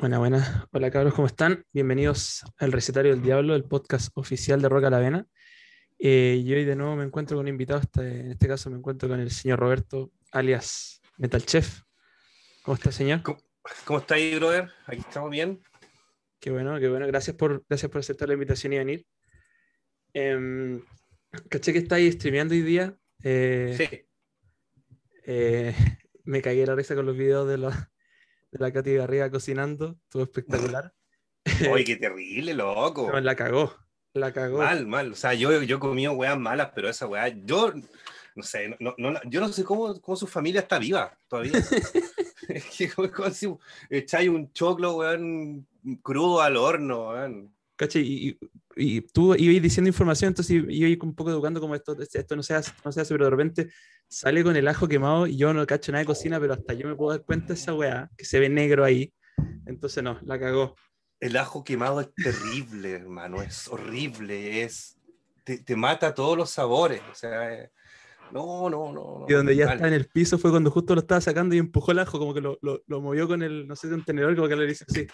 Buena, buena. Hola cabros, ¿cómo están? Bienvenidos al Recetario del Diablo, el podcast oficial de Roca la Vena. Eh, y hoy de nuevo me encuentro con un invitado, este- en este caso me encuentro con el señor Roberto, alias Metal Chef. ¿Cómo está, señor? ¿Cómo, cómo está ahí, brother? Aquí estamos bien. Qué bueno, qué bueno. Gracias por, gracias por aceptar la invitación y venir. Em, caché que estáis streameando hoy día. Eh, Sí. eh, me cagué la risa con los videos de la, de la Katy Garriga cocinando. Estuvo espectacular. Oye, qué terrible, loco. No, la cagó. La cagó. Mal, mal. O sea, yo, yo he comido weas malas, pero esa wea, yo no sé, no, no, yo no sé cómo, cómo su familia está viva todavía. Es que como, si echáis un choclo, weón, crudo al horno, weón. ¿Cachai? Y, y- y tú ibas diciendo información, entonces iba un poco educando como esto, esto no se hace, no se hace, pero de repente sale con el ajo quemado y yo no cacho nada de cocina, pero hasta yo me puedo dar cuenta de esa weá, que se ve negro ahí. Entonces no, la cagó. El ajo quemado es terrible, hermano, es horrible, es te, te mata todos los sabores, o sea, eh, no, no, no. no, Y donde ya mal. está en el piso fue cuando justo lo estaba sacando y empujó el ajo, como que lo, lo, lo movió con el, no sé, un tenedor, como que le dice así,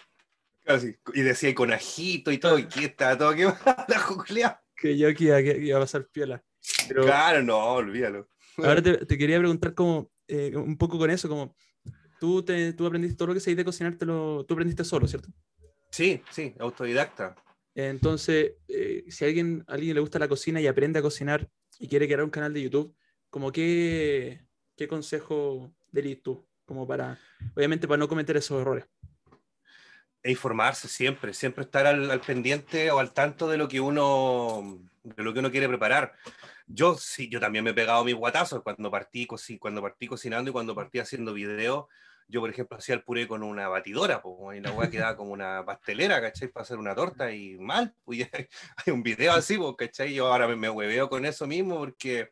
Así, y decía y con ajito y todo, y que estaba todo quemado, la juclea. que yo aquí iba, que iba a pasar piola. Pero Claro, no, olvídalo. Ahora te, te quería preguntar como, eh, un poco con eso, como, tú, te, tú aprendiste todo lo que se de cocinar, te lo, tú aprendiste solo, ¿cierto? Sí, sí, autodidacta. Entonces, eh, si a alguien, a alguien le gusta la cocina y aprende a cocinar y quiere crear un canal de YouTube, como qué, qué consejo darías tú? Como para, obviamente, para no cometer esos errores. E informarse siempre, siempre estar al, al pendiente o al tanto de lo que uno de lo que uno quiere preparar. Yo sí, yo también me he pegado mis guatazos cuando partí, cuando partí cocinando y cuando partí haciendo videos. Yo, por ejemplo, hacía el puré con una batidora, pues, y la weá quedaba como una pastelera, ¿cachai? Para hacer una torta y mal, pues, hay, un video así, pues, ¿cachai? Yo ahora me, me hueveo con eso mismo porque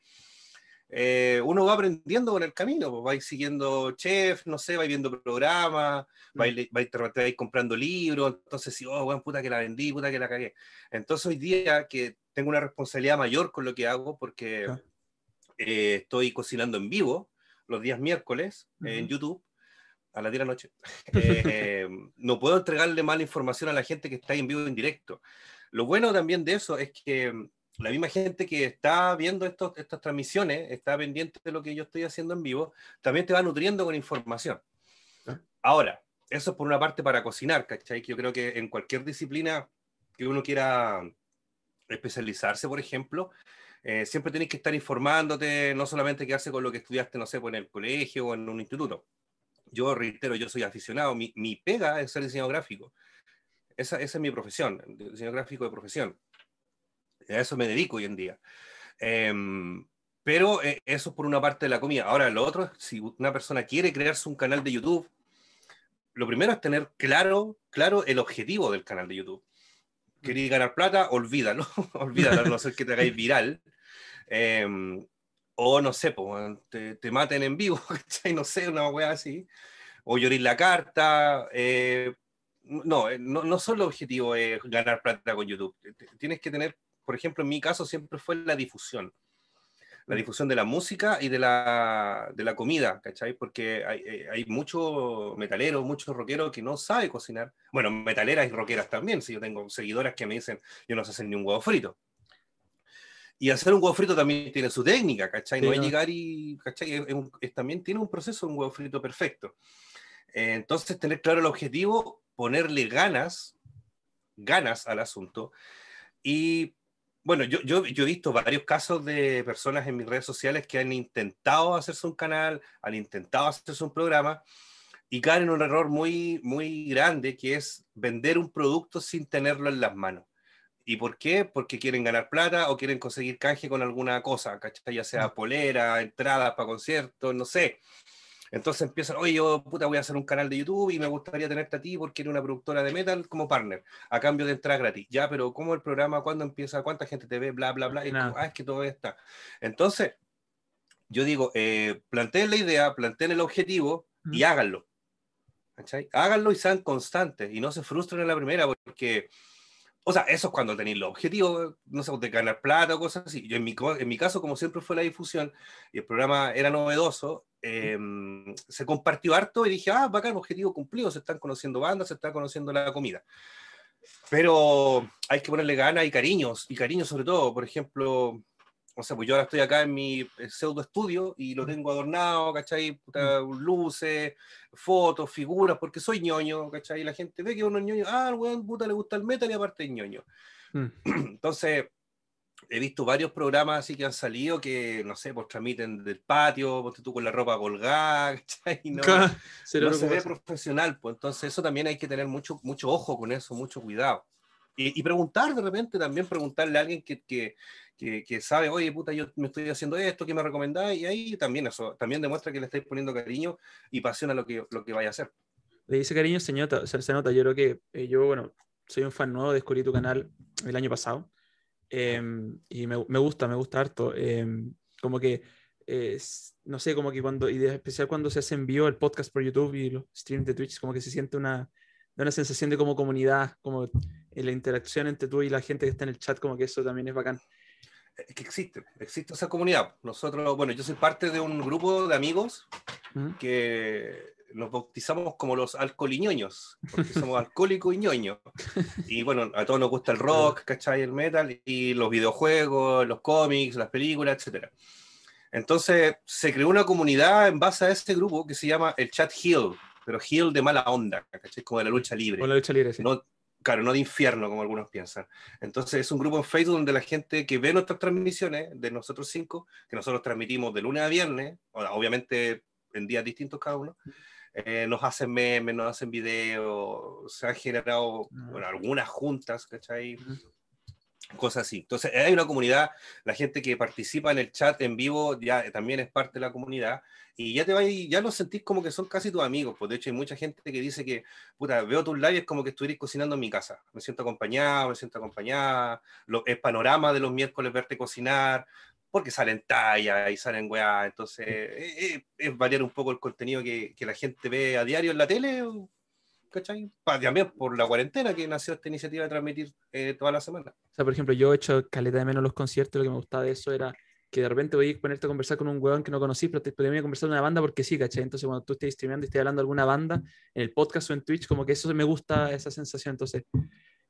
eh, uno va aprendiendo con el camino, pues, va siguiendo chef, no sé, va viendo programas, va, Mm. va, te va comprando libros, entonces sí, oh, weón, puta que la vendí, puta que la cagué. Entonces hoy día que tengo una responsabilidad mayor con lo que hago porque eh, estoy cocinando en vivo los días miércoles eh, en Ujú. YouTube a las 10 de la noche. Eh, no puedo entregarle mala información a la gente que está en vivo en directo. Lo bueno también de eso es que mm, la misma gente que está viendo estos, estas transmisiones, está pendiente de lo que yo estoy haciendo en vivo, también te va nutriendo con información. Ah. Ahora, eso es por una parte para cocinar, ¿cachai? Que yo creo que en cualquier disciplina que uno quiera especializarse, por ejemplo, eh, siempre tienes que estar informándote, no solamente quedarse con lo que estudiaste, no sé, pues en el colegio o en un instituto. Yo reitero, yo soy aficionado, mi, mi pega es ser diseñador gráfico. Esa, es mi profesión, diseñador gráfico de profesión. A eso me dedico hoy en día. Em, pero eh, eso es por una parte de la comida. Ahora, lo otro, si una persona quiere crearse un canal de YouTube, lo primero es tener claro, claro el objetivo del canal de YouTube. ¿Queréis ganar plata? Olvídalo, olvídalo, a no ser que te hagáis viral. Em, o no sé, po, te, te maten en vivo, no sé, una wea así. O llorir la carta. eh, no, eh, no, no solo el objetivo es ganar plata con YouTube. Tienes que tener, por ejemplo, en mi caso siempre fue la difusión. La difusión de la música y de la, de la comida, ¿cachai? Porque hay, eh, hay mucho metalero, mucho rockero que no sabe cocinar. Bueno, metaleras y rockeras también. Si yo tengo seguidoras que me dicen, yo no sé hacer ni un huevo frito. Y hacer un huevo frito también tiene su técnica, ¿cachai? Sí, no es ¿no? llegar y, ¿cachai? Es- es es- también tiene un proceso un huevo frito perfecto. Eh, entonces, tener claro el objetivo, ponerle ganas, ganas al asunto. Y bueno, yo, yo, yo he visto varios casos de personas en mis redes sociales que han intentado hacerse un canal, han intentado hacerse un programa y caen en un error muy, muy grande que es vender un producto sin tenerlo en las manos. ¿Y por qué? Porque quieren ganar plata o quieren conseguir canje con alguna cosa, ¿cachai? Ya sea polera, entradas para conciertos, no sé. Entonces empiezan, oye, yo puta voy a hacer un canal de YouTube y me gustaría tenerte a ti porque eres una productora de metal como partner, a cambio de entrar gratis. Ya, pero ¿cómo el programa? ¿Cuándo empieza? ¿Cuánta gente te ve? Bla, bla, bla. Y Nada. como, ah, es que todo está. Entonces, yo digo, eh, planteen la idea, planteen el objetivo y háganlo. ¿Cachai? Háganlo y sean constantes y no se frustren en la primera porque o sea, eso es cuando tenéis los objetivos, no sé, de ganar plata o cosas así. Yo en mi, en mi caso, como siempre fue la difusión y el programa era novedoso, em, se compartió harto y dije, ah, bacán, objetivo cumplido, se están conociendo bandas, se está conociendo la comida. Pero hay que ponerle ganas y cariños, y cariños sobre todo, por ejemplo, o sea, pues yo ahora estoy acá en mi eh, pseudo estudio y lo tengo adornado, ¿cachai? Puta, luces, fotos, figuras, porque soy ñoño, ¿cachai? Y la gente ve que uno es ñoño, ah, al weón puta le gusta el metal y aparte es ñoño. Mm. Entonces, he visto varios programas así que han salido que, no sé, pues transmiten del patio, pues tú con la ropa colgada, ¿cachai? No, no se ve profesional, pues entonces eso también hay que tener mucho, mucho ojo con eso, mucho cuidado. Y, y preguntar de repente, también preguntarle a alguien que, que que, sabe, oye, puta, yo me estoy haciendo esto, ¿qué me recomendáis? Y ahí también eso, también demuestra que le estáis poniendo cariño y pasión a lo que, lo que vaya a hacer. Le dice cariño se nota, se, nota. Yo creo que eh, yo, bueno, soy un fan nuevo, descubrí tu canal el año pasado em, y me, me, gusta, me gusta harto. Em, como que, no sé, como que cuando, y de especial cuando se hace envío el podcast por YouTube y los streams de Twitch, como que se siente una, una sensación de como comunidad, como la interacción entre tú y la gente que está en el chat, como que eso también es bacán es que existe, existe esa comunidad. Nosotros, bueno, yo soy parte de un grupo de amigos que nos bautizamos como los alcoholiñoños, porque somos alcohólicos y ñoños. Y bueno, a todos nos gusta el rock, ¿cachai? El metal, y los videojuegos, los cómics, las películas, etc. Entonces se creó una comunidad en base a este grupo que se llama el Chat Hill, pero Hill de mala onda, ¿cachai? Como de la lucha libre. Como la lucha libre, sí. No, claro, no de infierno como algunos piensan. Entonces es un grupo en Facebook donde la gente que ve nuestras transmisiones, de nosotros cinco, que nosotros transmitimos de lunes a viernes, obviamente en días distintos cada uno, eh, nos hacen memes, nos hacen videos, se han generado ah. bueno, algunas juntas, ¿cachai? Cosas así. Entonces, hay una comunidad, la gente que participa en el chat en vivo ya también es parte de la comunidad y ya te vas, ya lo sentís como que son casi tus amigos, pues de hecho hay mucha gente que dice que, puta, veo tus lives como que estuvieras cocinando en mi casa, me siento acompañado, me siento acompañada, lo, el panorama de los miércoles verte cocinar, porque salen tallas y salen weá, entonces es, es, variar un poco el contenido que, que la gente ve a diario en la tele, ¿cachai? También por la cuarentena que nació esta iniciativa de transmitir eh, toda la semana. O sea, por ejemplo, yo he hecho caleta de menos los conciertos, lo que me gustaba de eso era que de repente voy a ponerte a conversar con un weón que no conocí, pero te podría conversar de una banda porque sí, ¿cachai? Entonces, cuando tú estés streameando y estés hablando de alguna banda en el podcast o en Twitch, como que eso me gusta, esa sensación. Entonces,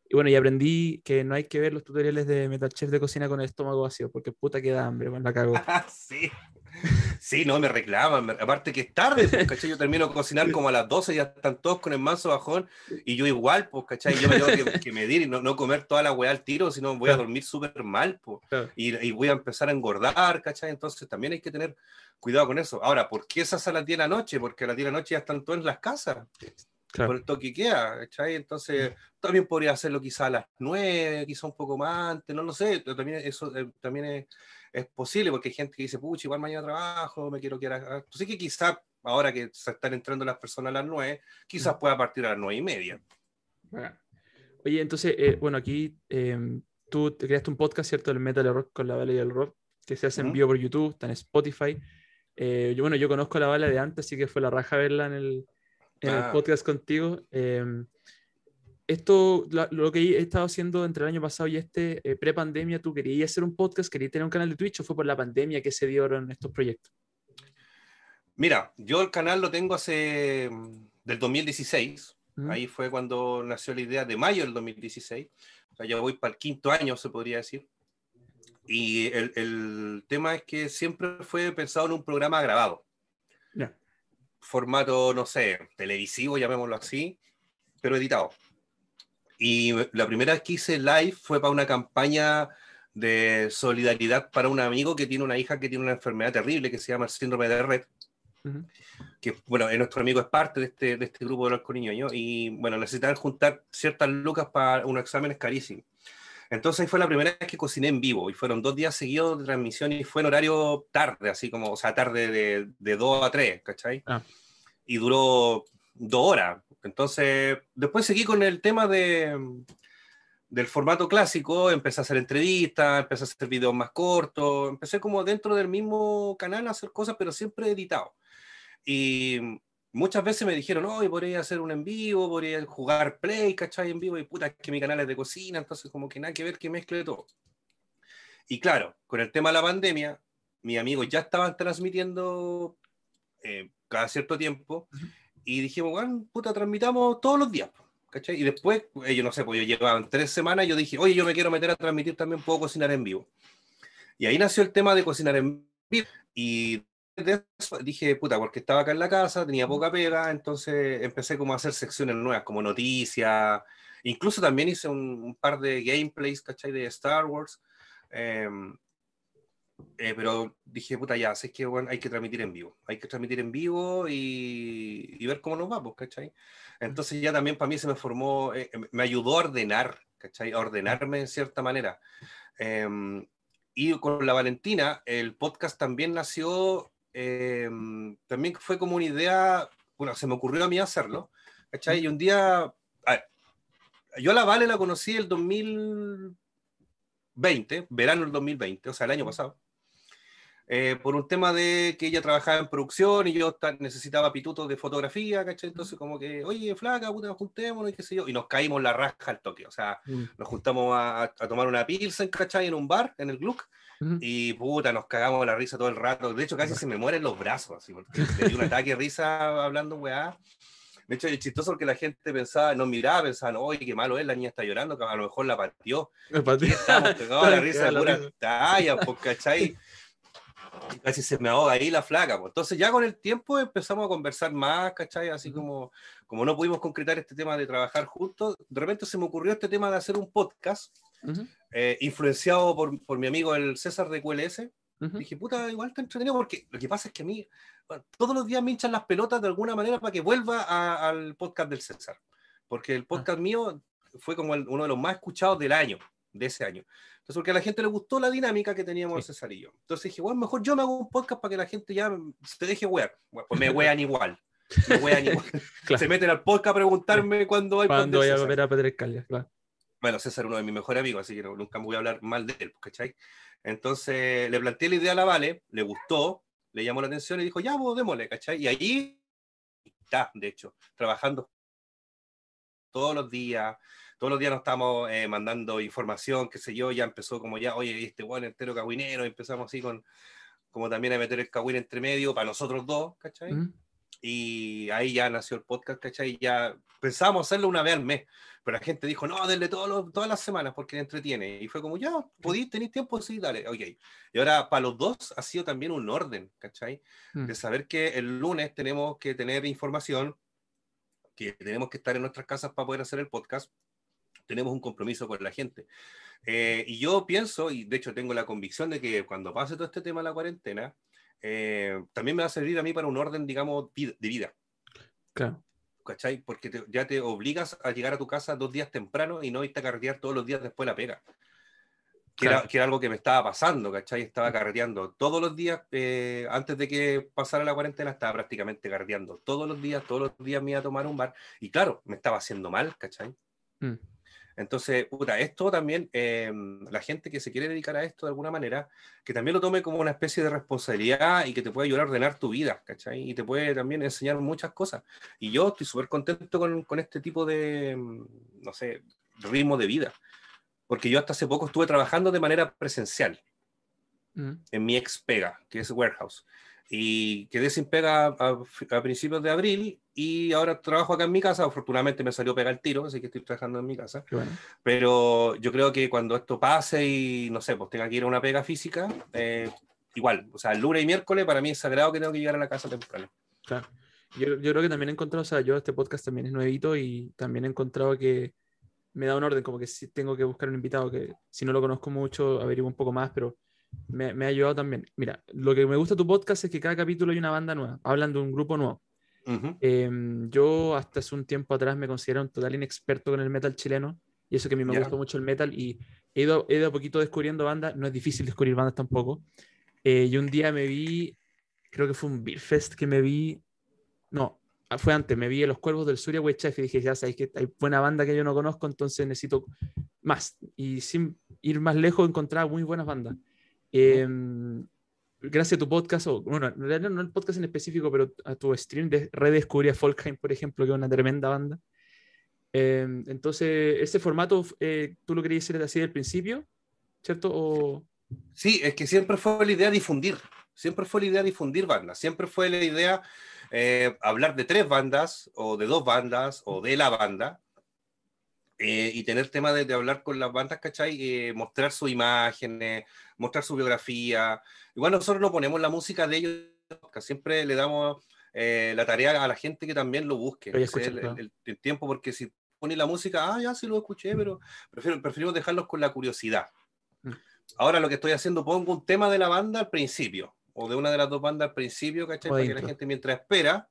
y bueno, y aprendí que no hay que ver los tutoriales de Metal Chef de cocina con el estómago vacío, porque puta que da hambre, bueno, la cago. sí. Sí, no, me reclaman. Aparte que es tarde, pues, ¿cachai? Yo termino de cocinar como a las 12 y ya están todos con el manso bajón. Y yo igual, pues, ¿cachai? Yo me tengo que, medir y no, no, comer toda la weá al tiro, sino voy a dormir súper mal, pues. Y, y, voy a empezar a engordar, ¿cachai? Entonces también hay que tener cuidado con eso. Ahora, ¿por qué esas a las 10 de la noche? Porque a las 10 de la noche ya están todos en las casas. Por el toque queda, ¿cachai? Entonces, también podría hacerlo quizá a las 9, quizá un poco más antes, no lo sé. También eso eh, también es es posible porque hay gente que dice, pucha, igual mañana trabajo, me quiero quedar acá. Entonces que quizás ahora que se están entrando las personas a las nueve, quizás pueda partir a las nueve y media. Oye, entonces, eh, bueno, aquí em, tú te creaste un podcast, ¿cierto? El Metal Rock con la Vale y el Rock, que se hace en vivo por YouTube, está en Spotify. Eh, yo, bueno, yo conozco a la Vale de antes, así que fue la raja verla en el, en el ah. podcast contigo. Esto, lo, que he estado haciendo entre el año pasado y este, eh, pre-pandemia, ¿tú querías hacer un podcast, querías tener un canal de Twitch o fue por la pandemia que se dieron estos proyectos? Mira, yo el canal lo tengo hace mm, del 2016, ahí fue cuando nació la idea de mayo del 2016, o sea, ya voy para el quinto año, se podría decir. Y el, el tema es que siempre fue pensado en un programa grabado. Formato, no sé, televisivo, llamémoslo así, pero editado. Y la primera vez que hice live fue para una campaña de solidaridad para un amigo que tiene una hija que tiene una enfermedad terrible que se llama el síndrome de Red. Que, bueno, nuestro amigo es parte de este, de este grupo de los coniños y, bueno, necesitaban juntar ciertas lucas para unos exámenes carísimos. Entonces fue la primera vez que cociné en vivo y fueron dos días seguidos de transmisión y fue en horario tarde, así como, o sea, tarde de, de 2 a 3, ¿cachai? Ah. Y duró dos horas, entonces, después seguí con el tema de, del formato clásico, empecé a hacer entrevistas, empecé a hacer videos más cortos, empecé como dentro del mismo canal a hacer cosas, pero siempre editado. Y muchas veces me dijeron, hoy podría hacer un en vivo, podría jugar Play, ¿cachai? En vivo, y puta, es que mi canal es de cocina, entonces como que nada que ver que mezcle todo. Y claro, con el tema de la pandemia, mis amigos ya estaban transmitiendo eh, cada cierto tiempo, y dijimos, bueno, puta, transmitamos todos los días, ¿cachai? Y después, ellos, no sé, pues yo llevaban tres semanas, yo dije, oye, yo me quiero meter a transmitir también, puedo cocinar en vivo. Y ahí nació el tema de cocinar en vivo, y de eso dije, puta, porque estaba acá en la casa, tenía poca pega, entonces empecé como a hacer secciones nuevas, como noticias, incluso también hice un, par de gameplays, ¿cachai? De Star Wars. Em, eh, pero dije, puta, ya, sé que bueno, hay que transmitir en vivo, hay que transmitir en vivo y, y ver cómo nos vamos, pues, ¿cachai? Entonces ya también para mí se me formó, eh, me ayudó a ordenar, ¿cachai? A ordenarme en cierta manera. Em, y con la Valentina, el podcast también nació Em, también fue como una idea, bueno, se me ocurrió a mí hacerlo, ¿cachai? Y un día, yo a la Vale la conocí el 2020, verano del 2020, o sea, el año pasado. Eh, por un tema de que ella trabajaba en producción y yo necesitaba pitutos de fotografía, ¿cachai? Entonces como que, oye, flaca, puta, juntémonos y qué sé yo, y nos caímos la raja al toque, o sea, mm. nos juntamos a, a, tomar una pilsen, ¿cachai? En un bar, en el Gluck, y puta, nos cagamos la risa todo el rato. De hecho, casi se me mueren los brazos, así, porque dio un ataque de risa hablando, weá. De hecho, es chistoso porque la gente pensaba, nos miraba, pensaban, oye, qué malo es, la niña está llorando, que a lo mejor la partió. Me partió. Estamos pegados la risa de pura talla, pues, ¿cachai? Casi se me ahoga ahí la flaca. Pues. Entonces ya con el tiempo empezamos a conversar más, ¿cachai? Así como, como no pudimos concretar este tema de trabajar juntos, de repente se me ocurrió este tema de hacer un podcast eh, influenciado por, por, mi amigo el César de QLS. Dije, puta, igual está entretenido porque lo que pasa es que a mí todos los días me hinchan las pelotas de alguna manera para que vuelva al podcast del César. Porque el ah. podcast mío fue como uno de los más escuchados del año, de ese año. Entonces, porque a la gente le gustó la dinámica que teníamos el César y yo. Entonces dije, bueno, mejor yo me hago un podcast para que la gente ya se deje wear. pues me wean igual. Me wean igual. Se meten al podcast a preguntarme cuándo hay Cuando voy a volver a Pedro claro. Bueno, César es uno de mis mejores amigos, así que nunca me voy a hablar mal de él, ¿cachai? Entonces le planteé la idea a la Vale, le gustó, le llamó la atención y dijo, ya, vos démosle, ¿cachai? Y allí está, de hecho, trabajando todos los días, todos los días nos estamos eh, mandando información, qué sé yo, ya empezó como ya, oye, este bueno entero cagüinero, empezamos así con, como también a meter el cagüín entre medio para nosotros dos, ¿cachai? Y ahí ya nació el podcast, ¿cachai? Ya pensábamos hacerlo una vez al mes, pero la gente dijo, no, denle todas las semanas porque entretiene. Y fue como, ya, podéis, tenéis tiempo, sí, dale, ok. Y ahora, para los dos, ha sido también un orden, ¿cachai? Mm. De saber que el lunes tenemos que tener información, que tenemos que estar en nuestras casas para poder hacer el podcast, tenemos un compromiso con la gente. Eh, y yo pienso, y de hecho tengo la convicción de que cuando pase todo este tema de la cuarentena, eh, también me va a servir a mí para un orden, digamos, de vida. Claro. ¿cachai? Porque ya te obligas a llegar a tu casa dos días temprano y no irte a carretear todos los días después de la pega. Que, era, que, era, algo que me estaba pasando, ¿cachai? Estaba carreteando todos los días, eh, antes de que pasara la cuarentena, estaba prácticamente carreteando todos los días, todos los días me iba a tomar un bar, y claro, me estaba haciendo mal, ¿cachai? Mm. Entonces, puta, esto también, em, la gente que se quiere dedicar a esto de alguna manera, que también lo tome como una especie de responsabilidad y que te puede ayudar a ordenar tu vida, ¿cachai? Y te puede también enseñar muchas cosas. Y yo estoy súper contento con, con, este tipo de, em, no sé, ritmo de vida. Porque yo hasta hace poco estuve trabajando de manera presencial mm. en mi ex pega, que es Warehouse y quedé sin pega a, principios de abril y ahora trabajo acá en mi casa. Afortunadamente me salió pega el tiro, así que estoy trabajando en mi casa. Pero yo creo que cuando esto pase y no sé, pues tenga que ir a una pega física, eh, igual, o sea, el lunes y miércoles para mí es sagrado que tengo que llegar a la casa temprano. Claro. Yo, yo creo que también he encontrado, o sea, yo este podcast también es nuevito y también he encontrado que me da un orden, como que si tengo que buscar un invitado que si no lo conozco mucho, averiguo un poco más, pero me, ha ayudado también. Mira, lo que me gusta de tu podcast es que cada capítulo hay una banda nueva, hablan de un grupo nuevo. Em, yo hasta hace un tiempo atrás me considero un total inexperto con el metal chileno, y eso que a mí me gusta mucho el metal, y he ido, he ido a poquito descubriendo bandas, no es difícil descubrir bandas tampoco. Eh, y un día me vi, creo que fue un Beer Fest que me vi, no, ah, fue antes, me vi a Los Cuervos del Sur y Chef y dije, ya sabéis que hay buena banda que yo no conozco, entonces necesito más. Y sin ir más lejos, encontrar muy buenas bandas. Em, gracias a tu podcast, o bueno, no el podcast en específico, pero a tu stream, de, redescubrí a Folkheim, por ejemplo, que es una tremenda banda. Em, entonces, ese formato, eh, ¿tú lo querías hacer así del principio? ¿Cierto? O... Sí, es que siempre fue la idea difundir. Siempre fue la idea difundir bandas. Siempre fue la idea eh, hablar de tres bandas, o de dos bandas, o de la banda, eh, y tener tema de, hablar con las bandas, ¿cachai? mostrar sus imágenes, mostrar su biografía. Igual nosotros no ponemos la música de ellos, siempre le damos la tarea a la gente que también lo busque. el, el, tiempo, porque si pones la música, ah, ya sí lo escuché, pero prefiero, preferimos dejarlos con la curiosidad. Mm. Ahora lo que estoy haciendo, pongo un tema de la banda al principio, o de una de las dos bandas al principio, ¿cachai? Para que la gente mientras espera,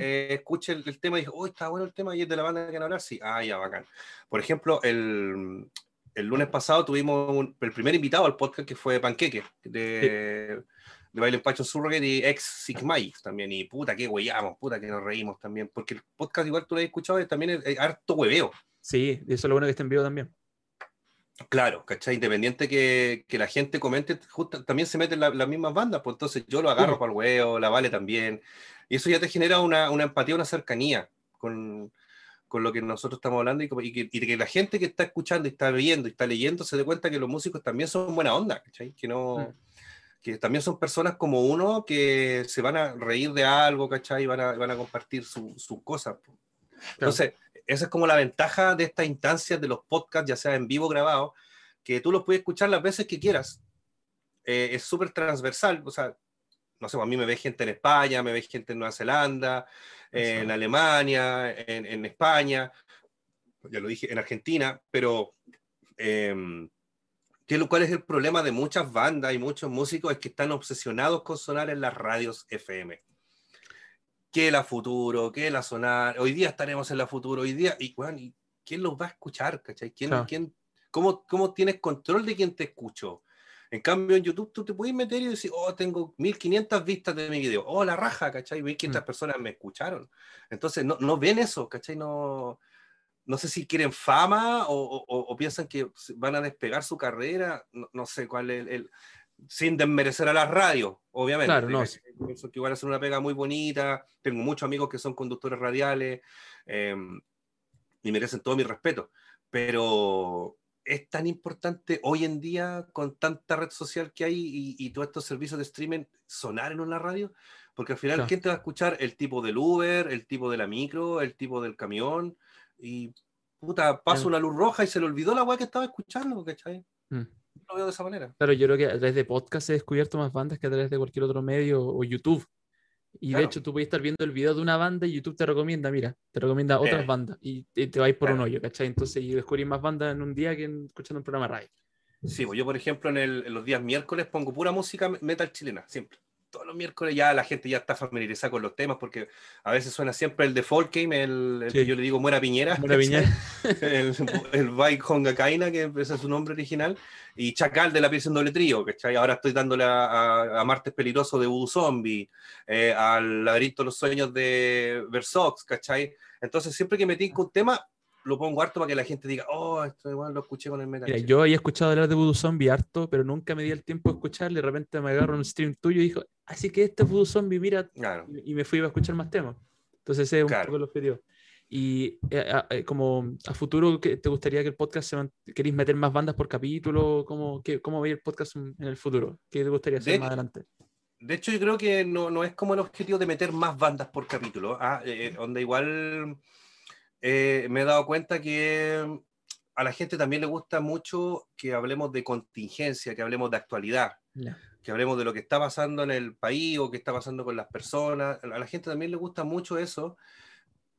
eh, escuche el, tema y diga, oh, está bueno el tema y es de la banda que van a hablar, sí, ah, ya, bacán. Por ejemplo, el, el lunes pasado tuvimos el primer invitado al podcast que fue Panqueque, de, de Baile Pacho Surrogate y ex Sigmai también. Y puta, que hueamos, puta, que nos reímos también. Porque el podcast, igual tú lo has escuchado, es también es, harto hueveo. Sí, eso es lo bueno que está en vivo también. Claro, ¿cachai? Independiente que, que la gente comente, justo, también se meten las mismas bandas, pues entonces yo lo agarro para el huevo, la vale también. Y eso ya te genera una, una empatía, una cercanía con, con, lo que nosotros estamos hablando y, y, que, y, que, la gente que está escuchando y está viendo y está leyendo se dé cuenta que los músicos también son buena onda, ¿cachai? Que no... Que también son personas como uno que se van a reír de algo, ¿cachai? Y van a, van a compartir sus su cosas. Entonces, esa es como la ventaja de estas instancias de los podcasts, ya sea en vivo o grabado, que tú los puedes escuchar las veces que quieras. Eh, es súper transversal, o sea, no sé, a mí me ve gente en España, me ve gente en Nueva Zelanda, en Alemania, en, en, España, ya lo dije, en Argentina, pero... Eh, ¿Cuál es el problema de muchas bandas y muchos músicos? Es que están obsesionados con sonar en las radios FM. Que la futuro, que la sonar. Hoy día estaremos en la futuro, hoy día. Y, bueno, ¿y quién los va a escuchar? ¿cachai? ¿Quién, quién, cómo, ¿Cómo tienes control de quién te escuchó? En cambio, en YouTube tú te puedes meter y decir, oh, tengo 1500 vistas de mi video. Oh, la raja, ¿cachai? 1500 mm. personas me escucharon. Entonces, no, no ven eso, ¿cachai? No, no sé si quieren fama o, piensan que van a despegar su carrera, no, sé cuál es el, sin desmerecer a las radios, obviamente. Claro, no. Pienso que igual hacer una pega muy bonita, tengo muchos amigos que son conductores radiales em, y merecen todo mi respeto, pero es tan importante hoy en día con tanta red social que hay y, todos estos servicios de streaming sonar en una radio, porque al final, ¿quién te va a escuchar? El tipo del Uber, el tipo de la micro, el tipo del camión y puta, paso una luz roja y se le olvidó la weá que estaba escuchando, ¿cachai? Mm. Lo veo de esa manera. Claro, yo creo que a través de podcast he descubierto más bandas que a través de cualquier otro medio o YouTube. Y de hecho, tú puedes estar viendo el video de una banda y YouTube te recomienda, mira, te recomienda otras bandas y te, vas por un hoyo, ¿cachai? Entonces, yo descubrí más bandas en un día que escuchando un programa radio. Sí, pues yo, por ejemplo, en, el, en, los días miércoles pongo pura música metal chilena, siempre todos los miércoles ya la gente ya está familiarizada con los temas porque a veces suena siempre el de Game, el, el que yo le digo Muera Piñera, Muera Piñera. el, el Bike Honga Kaina, que ese es su nombre original, y Chacal de la pieza en doble trío, ¿cachai? Ahora estoy dándole a, a, Martes Peligroso de Voodoo Zombie, eh, al Laberinto de los Sueños de Versox, ¿cachai? Entonces siempre que me tinco un tema, lo pongo harto para que la gente diga, oh, esto igual lo escuché con el metal. yo había escuchado hablar de Voodoo Zombie harto, pero nunca me di el tiempo de escucharle. De repente me agarro un stream tuyo y dijo, así que este es Voodoo Zombie, mira. Y me fui a escuchar más temas. Entonces ese es un poco el objetivo. Y eh, eh, como a futuro, ¿te gustaría que el podcast se queréis meter más bandas por capítulo? ¿Cómo, qué, cómo el podcast en el futuro? ¿Qué te gustaría hacer más adelante? De hecho, yo creo que no, no, es como el objetivo de meter más bandas por capítulo, ¿ah? eh, donde igual eh, me he dado cuenta que a la gente también le gusta mucho que hablemos de contingencia, que hablemos de actualidad, que hablemos de lo que está pasando en el país o que está pasando con las personas. A la gente también le gusta mucho eso,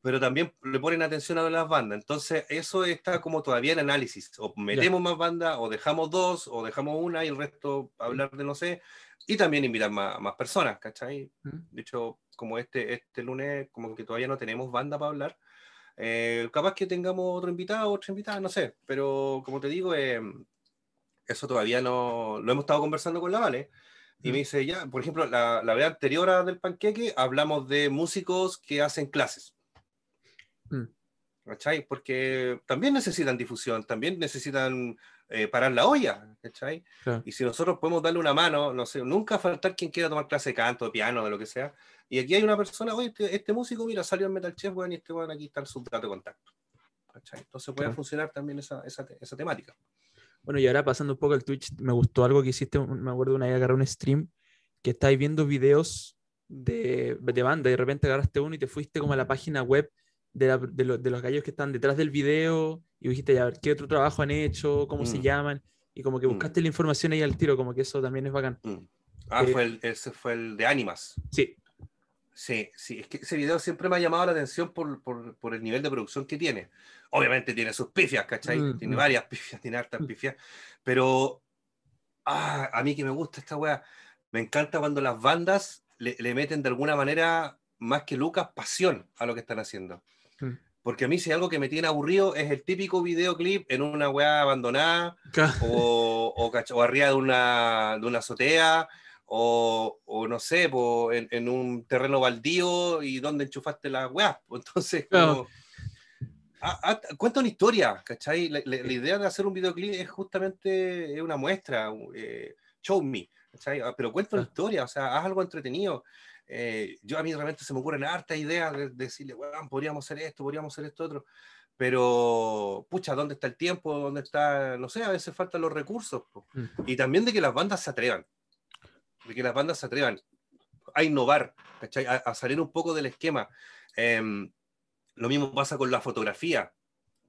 pero también le ponen atención a las bandas. Entonces, eso está como todavía en análisis. O metemos más bandas, o dejamos dos, o dejamos una y el resto hablar de no sé. Y también invitar más, más personas, ¿cachai? De hecho, como este, este lunes, como que todavía no tenemos banda para hablar eh, capaz que tengamos otro invitado, otra invitada, no sé, pero como te digo, eh, eso todavía no lo hemos estado conversando con la Vale. Y me dice, ya, por ejemplo, la, la vez anterior a del panqueque hablamos de músicos que hacen clases. Mm. ¿Cachai? Porque también necesitan difusión, también necesitan eh, parar la olla, ¿cachai? Y si nosotros podemos darle una mano, no sé, nunca faltar quien quiera tomar clase de canto, de piano, de lo que sea. Y aquí hay una persona, oye, este, este músico, mira, salió en Metal Chef, bueno, y este bueno, aquí está su dato de contacto. ¿cachai? Entonces puede funcionar también esa, esa, esa, temática. Bueno, y ahora pasando un poco al Twitch, me gustó algo que hiciste, me acuerdo una vez agarré un stream que estáis viendo videos de, de banda y de repente agarraste uno y te fuiste como a la página web de, de, de, los gallos que están detrás del video y dijiste, ya, ¿qué otro trabajo han hecho? ¿Cómo se mm. llaman? Y como que mm. buscaste la información ahí al tiro, como que eso también es bacán. Mm. Ah, eh, fue el, ese fue el de Animas. Sí. Sí, sí, es que ese video siempre me ha llamado la atención por, por, por el nivel de producción que tiene. Obviamente tiene sus pifias, ¿cachai? tiene varias pifias, tiene hartas pifias, pero ah, a mí que me gusta esta wea, me encanta cuando las bandas le, le, meten de alguna manera, más que Lucas, pasión a lo que están haciendo. Porque a mí si algo que me tiene aburrido es el típico videoclip en una weá abandonada o, o, arriba de una, de una azotea o, o no sé, en, en, un terreno baldío y donde enchufaste la weá. Entonces, cuenta una historia, ¿cachai? La, idea de hacer un videoclip es justamente una muestra, eh, show me, ¿cachai? Ah, pero cuenta una historia, o sea, haz algo entretenido. Eh, yo a mí realmente se me ocurren hartas ideas de, decirle, bueno, podríamos hacer esto, podríamos hacer esto otro, pero, pucha, ¿dónde está el tiempo? ¿Dónde está, no sé, a veces faltan los recursos? Mm. Y también de que las bandas se atrevan, de que las bandas se atrevan a innovar, A, salir un poco del esquema. Em, lo mismo pasa con la fotografía.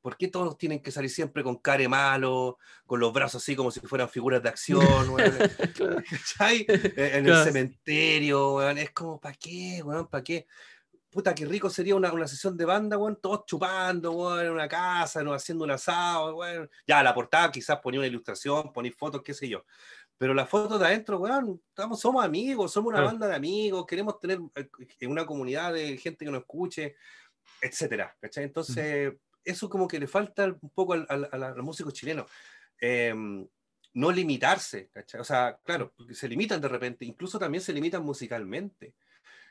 ¿Por qué todos tienen que salir siempre con care malo, con los brazos así como si fueran figuras de acción? Eh, en el cementerio, es como, ¿para qué, ¿Para qué? Puta, qué rico sería una, una sesión de banda, todos chupando, en una casa, ¿no? haciendo un asado, Ya, la portada quizás ponía una ilustración, ponía fotos, qué sé yo. Pero las fotos de adentro, weón, estamos, somos amigos, somos una banda de amigos, queremos tener eh, una comunidad de gente que nos escuche, etcétera, Entonces, eso como que le falta un poco a, los músicos chilenos. Em, no limitarse, ¿cachai? O sea, claro, porque se limitan de repente, incluso también se limitan musicalmente.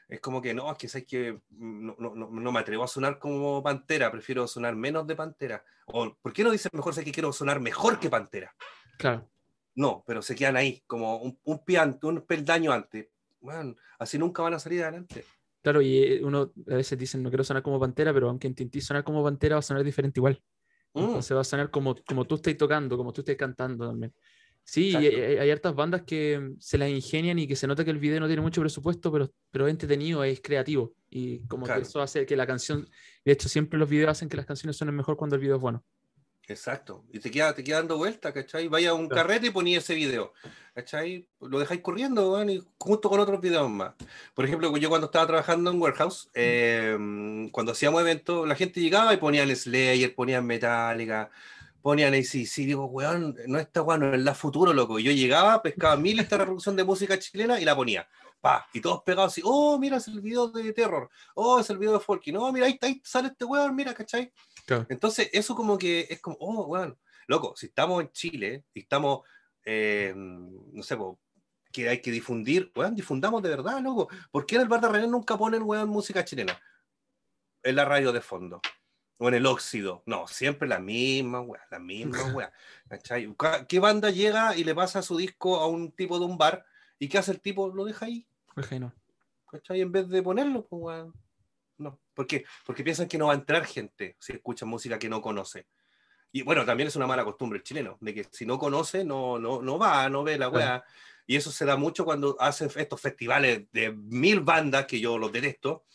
Es como que no, es que sabes que no, no, no, me atrevo a sonar como Pantera, prefiero sonar menos de Pantera. O, ¿por qué no dicen mejor sé que quiero sonar mejor que Pantera? Claro. No, pero se quedan ahí, como un, un piante, un peldaño antes. Bueno, así nunca van a salir adelante. Claro, y eh, uno a veces dicen no quiero sonar como Pantera, pero aunque intentes sonar como Pantera va a sonar diferente igual. Mm. Entonces va a sonar como, como tú estás tocando, como tú estás cantando también. Sí, hay, hay, hartas bandas que se las ingenian y que se nota que el video no tiene mucho presupuesto, pero, pero es entretenido, es creativo. Y como que eso hace que la canción, de hecho siempre los videos hacen que las canciones suenen mejor cuando el video es bueno. Exacto. Y te queda, te queda dando vuelta, ¿cachai? Vaya a un carrete y ponía ese video, ¿cachai? Lo dejáis corriendo, y junto con otros videos más. Por ejemplo, yo cuando estaba trabajando en Warehouse, em, cuando hacíamos eventos, la gente llegaba y ponía el Slayer, ponían Metallica, ponían ACC, digo, weón, no está bueno, es la futuro, loco. Y yo llegaba, pescaba mil esta reproducción de música chilena y la ponía. Pa, y todos pegados así, oh, mira, es el video de Terror, oh, es el video de Folky, no, mira, ahí, ahí sale este weón, mira, ¿cachai? Entonces, eso como que es como, oh, bueno, loco, si estamos en Chile y estamos, eh, no sé, que hay que difundir, weón, difundamos de verdad, loco. ¿Por qué en el bar de René nunca ponen, weón, música chilena? En la radio de fondo. O en el óxido. No, siempre la misma, weón, la misma, weón. ¿Qué banda llega y le pasa su disco a un tipo de un bar? ¿Y qué hace el tipo? Lo deja ahí. Deja ahí, no. ¿Cachai? En vez de ponerlo, pues, weón. No. ¿Por qué? Porque piensan que no va a entrar gente si escuchan música que no conoce. Y bueno, también es una mala costumbre el chileno, de que si no conoce, no, no, no va, no ve la weá. Y eso se da mucho cuando hacen estos festivales de mil bandas, que yo los detesto,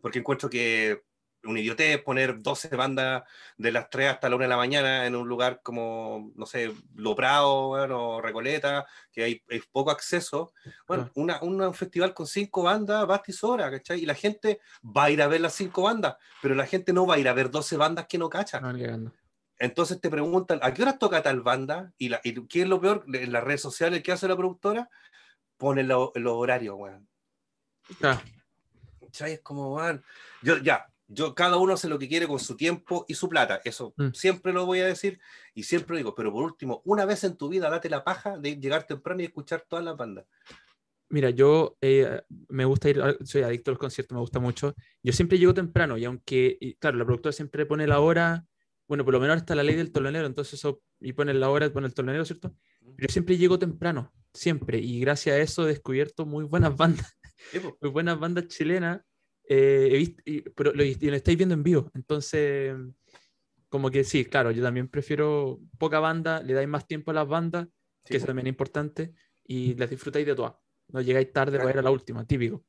porque encuentro que un idiotez poner 12 bandas de las 3 hasta la 1 de la mañana en un lugar como, no sé, Loprado o Recoleta, que hay, poco acceso. Bueno, un festival con 5 bandas, basta y sobra, ¿cachai? Y la gente va a ir a ver las 5 bandas, pero la gente no va a ir a ver 12 bandas que no cachan. Entonces te preguntan, ¿a qué hora toca tal banda? ¿Y, la, y qué es lo peor? En las redes sociales, ¿qué hace la productora? Pone los horarios, weón. ¿Cachai? Es como, van. Yo, ya, yo, cada uno hace lo que quiere con su tiempo y su plata. Eso mm. siempre lo voy a decir y siempre lo digo. Pero por último, una vez en tu vida, date la paja de llegar temprano y escuchar todas las bandas. Mira, yo eh, me gusta ir, soy adicto a los conciertos, me gusta mucho. Yo siempre llego temprano y aunque, claro, la productora siempre pone la hora, bueno, por lo menos está la ley del tolonero, entonces eso y ponen la hora, ponen el torneo, ¿cierto? Pero yo siempre llego temprano, siempre, y gracias a eso he descubierto muy buenas bandas, muy buenas bandas chilenas, eh, he visto, y, pero lo, y lo estáis viendo en vivo, entonces, como que sí, claro, yo también prefiero poca banda, le dais más tiempo a las bandas, que eso también es importante, y las disfrutáis de todas, no llegáis tarde para ir a la última, típico.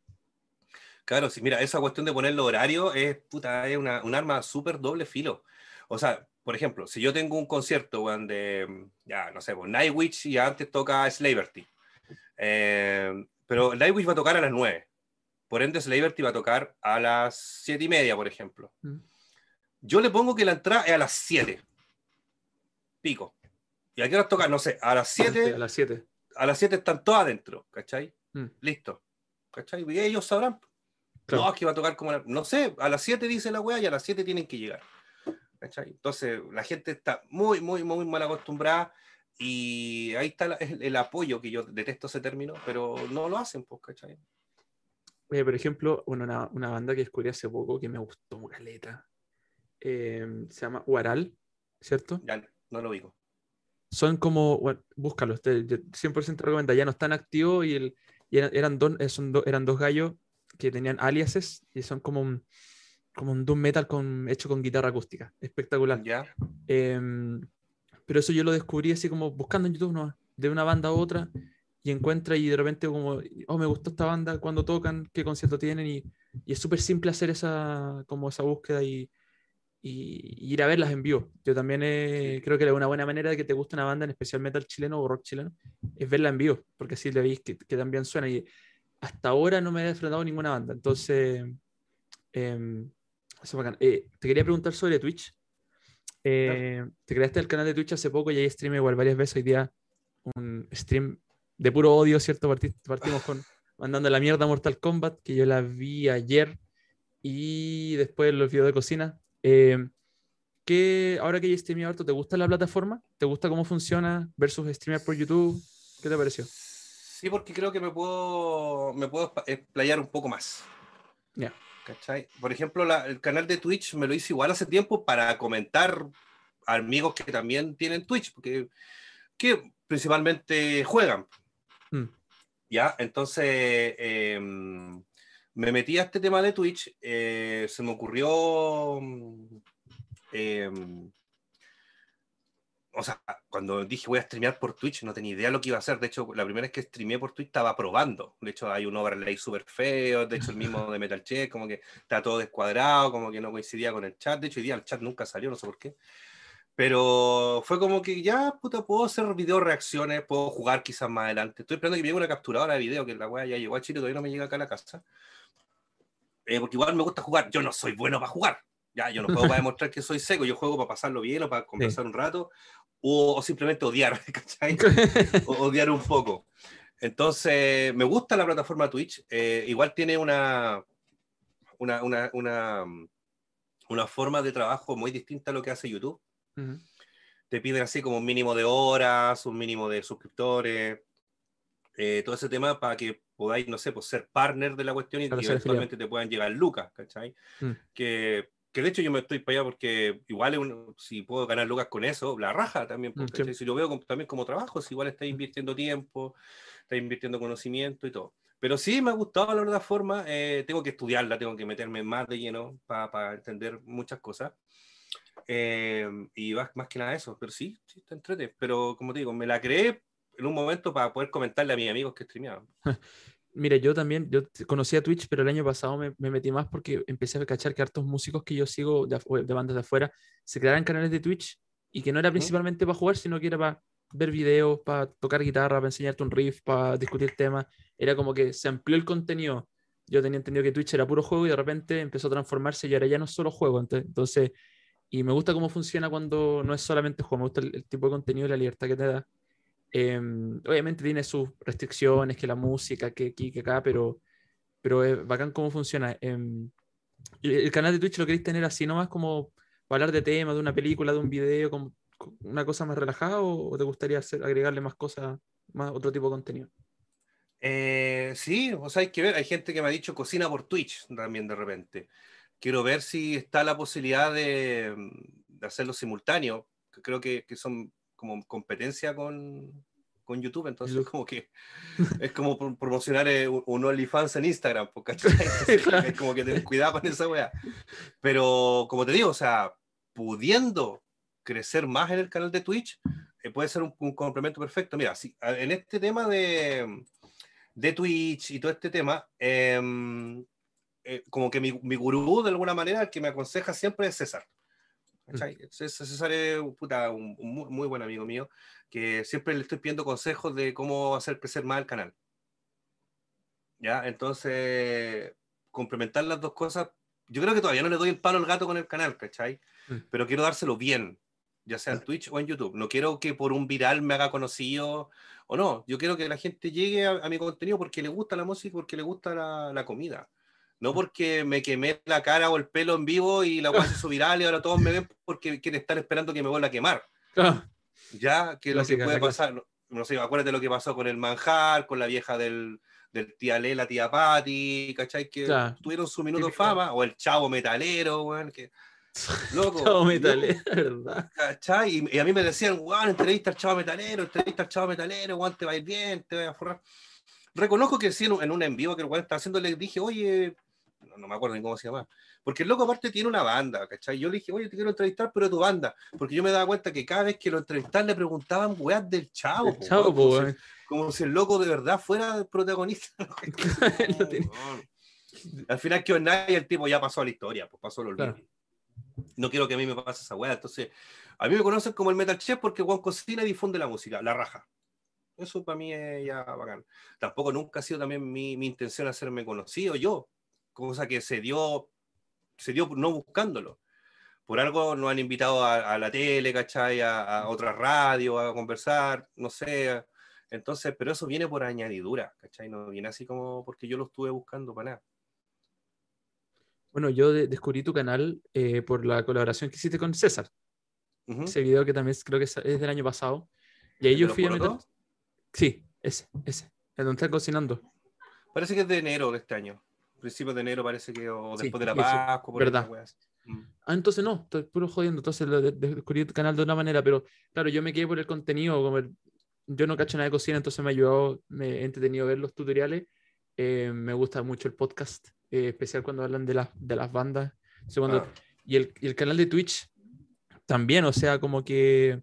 Claro, sí, mira, esa cuestión de poner los horarios es, puta, es una, un arma súper doble filo. O sea, por ejemplo, si yo tengo un concierto de, ya, no sé, pues, Nightwish y antes toca Slaverty, eh, pero Nightwish va a tocar a las 9, por ende Slaverty va a tocar a las 7 y media, por ejemplo. Mm. Yo le pongo que la entrada es a las 7, pico. ¿Y a qué hora toca? No sé, a las 7. A las 7. A las 7 están todos adentro, ¿cachai? Mm. Listo. ¿Cachai? Y ellos sabrán. No, es que va a tocar como, no sé, a las 7 dice la weá y a las 7 tienen que llegar. Entonces, la gente está muy, muy, muy mal acostumbrada y ahí está el, apoyo, que yo detesto ese término, pero no lo hacen, pues, ¿cachai? Oye, por ejemplo, una, una, banda que descubrí hace poco que me gustó caleta, eh, se llama Huaral, ¿cierto? Ya, no lo digo. Son como, bueno, búscalo, 100% recomienda, ya no están activos y, el, eran, dos, son eran dos gallos que tenían aliases y son como un, como un doom metal con, hecho con guitarra acústica. Espectacular. Ya. Em, pero eso yo lo descubrí así como buscando en YouTube, ¿no? De una banda a otra y encuentra y de repente como, oh, me gustó esta banda, cuando tocan, qué concierto tienen y, y es súper simple hacer esa, como esa búsqueda y, y, ir a verlas en vivo. Yo también creo que una buena manera de que te guste una banda, en especial metal chileno o rock chileno, es verla en vivo, porque así le veis que, que también suena y hasta ahora no me he enfrentado ninguna banda. Entonces, em, eh, te quería preguntar sobre Twitch. Eh, te creaste el canal de Twitch hace poco y ahí streamé igual varias veces. Hoy día un stream de puro odio, ¿cierto? partimos con mandando la mierda a Mortal Kombat, que yo la vi ayer. Y después los videos de cocina. Eh, ¿qué, ahora que ya streamé harto, ¿te gusta la plataforma? ¿Te gusta cómo funciona versus streamer por YouTube? ¿Qué te pareció? Sí, porque creo que me puedo, me puedo explayar un poco más. Ya. ¿Cachai? Por ejemplo, el canal de Twitch me lo hice igual hace tiempo para comentar a amigos que también tienen Twitch, porque que principalmente juegan. Mm. Ya, entonces em, me metí a este tema de Twitch, eh, se me ocurrió eh, o sea, cuando dije voy a streamear por Twitch, no tenía idea lo que iba a hacer. De hecho, la primera vez que streameé por Twitch estaba probando. De hecho, hay un overlay súper feo. De hecho, el mismo de Metal Check, como que está todo descuadrado, como que no coincidía con el chat. De hecho, hoy día el chat nunca salió, no sé por qué. Pero fue como que ya, puta, puedo hacer video reacciones, puedo jugar quizás más adelante. Estoy esperando que me llegue una capturadora de video, que la weá ya llegó a Chile, todavía no me llega acá a la casa. Eh, porque igual me gusta jugar. Yo no soy bueno para jugar. Ya, yo no puedo para demostrar que soy seco, yo juego para pasarlo bien o para conversar un rato, o, simplemente odiar, ¿cachai? o, odiar un poco. Entonces, me gusta la plataforma Twitch. Eh, igual tiene una, una, una, una, una, forma de trabajo muy distinta a lo que hace YouTube. Te piden así como un mínimo de horas, un mínimo de suscriptores, eh, todo ese tema para que podáis, no sé, pues ser partner de la cuestión y que eventualmente te puedan llegar lucas, ¿cachai? Mm. Que que de hecho yo me estoy para allá porque igual si puedo ganar lucas con eso, la raja también, porque mm, si lo veo también como trabajo, si igual está invirtiendo tiempo, está invirtiendo conocimiento y todo. Pero sí me ha gustado la verdad forma, eh, tengo que estudiarla, tengo que meterme más de lleno para entender muchas cosas. Eh, y más, más, que nada eso, pero sí, sí está entrete. Pero como te digo, me la creé en un momento para poder comentarle a mis amigos que streameaban. Mira, yo también, yo conocí a Twitch, pero el año pasado me, me, metí más porque empecé a cachar que hartos músicos que yo sigo de, de bandas de afuera se crearan canales de Twitch y que no era principalmente para jugar, sino que era para ver videos, para tocar guitarra, para enseñarte un riff, para discutir temas. Era como que se amplió el contenido. Yo tenía entendido que Twitch era puro juego y de repente empezó a transformarse y ahora ya no es solo juego. Entonces, y me gusta cómo funciona cuando no es solamente juego, me gusta el, el tipo de contenido y la libertad que te da. Em, obviamente tiene sus restricciones, que la música, que aquí, que acá, pero, pero es bacán cómo funciona. Em, el canal de Twitch lo queréis tener así nomás como para hablar de temas, de una película, de un video, como una cosa más relajada o, te gustaría hacer, agregarle más cosas, más otro tipo de contenido? Eh, sí, o sea, hay que ver, hay gente que me ha dicho cocina por Twitch también de repente. Quiero ver si está la posibilidad de, de hacerlo simultáneo, creo que, que son como competencia con, con YouTube, entonces como que es como promocionar eh, un OnlyFans en Instagram, ¿cachai? es como que tener cuidado con esa weá. Pero como te digo, o sea, pudiendo crecer más en el canal de Twitch, eh, puede ser un, complemento perfecto. Mira, si, en este tema de, de Twitch y todo este tema, em, eh, como que mi, mi, gurú de alguna manera, el que me aconseja siempre es César. Mm. César es un, muy, buen amigo mío, que siempre le estoy pidiendo consejos de cómo hacer crecer más el canal. ¿Ya? Entonces, complementar las dos cosas, yo creo que todavía no le doy el palo al gato con el canal, ¿cachai? Mm. Pero quiero dárselo bien, ya sea en Twitch o en YouTube. No quiero que por un viral me haga conocido o no. Yo quiero que la gente llegue a, mi contenido porque le gusta la música, porque le gusta la, comida. No porque me quemé la cara o el pelo en vivo y la voy se hizo viral y ahora todos me ven porque quieren estar esperando que me vuelva a quemar. Ya, que lo que puede pasar, no, sé, acuérdate lo que pasó con el manjar, con la vieja del, del tía Lela, tía Patti, ¿cachai? Que tuvieron su minuto de fama, o el chavo metalero, weón, que Loco. Chavo metalero, ¿verdad? ¿Cachai? Y, a mí me decían, weón, entrevista al chavo metalero, entrevista al chavo metalero, weón, te va a ir bien, te va a forrar. Reconozco que sí, en un en vivo que el weón estaba haciendo, le dije, oye, no, me acuerdo ni cómo se llama, porque el loco aparte tiene una banda, ¿cachai? Yo le dije, oye, te quiero entrevistar, pero tu banda, porque yo me daba cuenta que cada vez que lo entrevistaban le preguntaban weón del chavo. chavo, como, si, como, si, el loco de verdad fuera el protagonista. Al final que nadie, el tipo ya pasó a la historia, pues pasó lo olvido no quiero que a mí me pase esa weá. Entonces, a mí me conocen como el Metal Chef porque Juan cocina y difunde la música, la raja. Eso para mí es ya bacán. Tampoco nunca ha sido también mi, mi intención hacerme conocido yo, cosa que se dio, se dio no buscándolo. Por algo nos han invitado a, la tele, ¿cachai? A, a otra radio, a conversar, no sé. Entonces, pero eso viene por añadidura, ¿cachai? No viene así como porque yo lo estuve buscando para nada. Bueno, yo descubrí tu canal eh, por la colaboración que hiciste con César. Ese video que también creo que es, del año pasado. Y ahí yo fui a meter... Sí, ese, ese. El donde están cocinando. Parece que es de enero de este año. Principio de enero parece que, o después de la Pascua. Verdad. Mm. Ah, entonces no, estoy puro jodiendo. Entonces lo descubrí tu canal de una manera, pero claro, yo me quedé por el contenido. Como yo no cacho nada de cocina, entonces me ha ayudado, me he entretenido ver los tutoriales. Eh, me gusta mucho el podcast. Eh, especial cuando hablan de, de las bandas. y, el, y, el, canal de Twitch también, o sea, como que,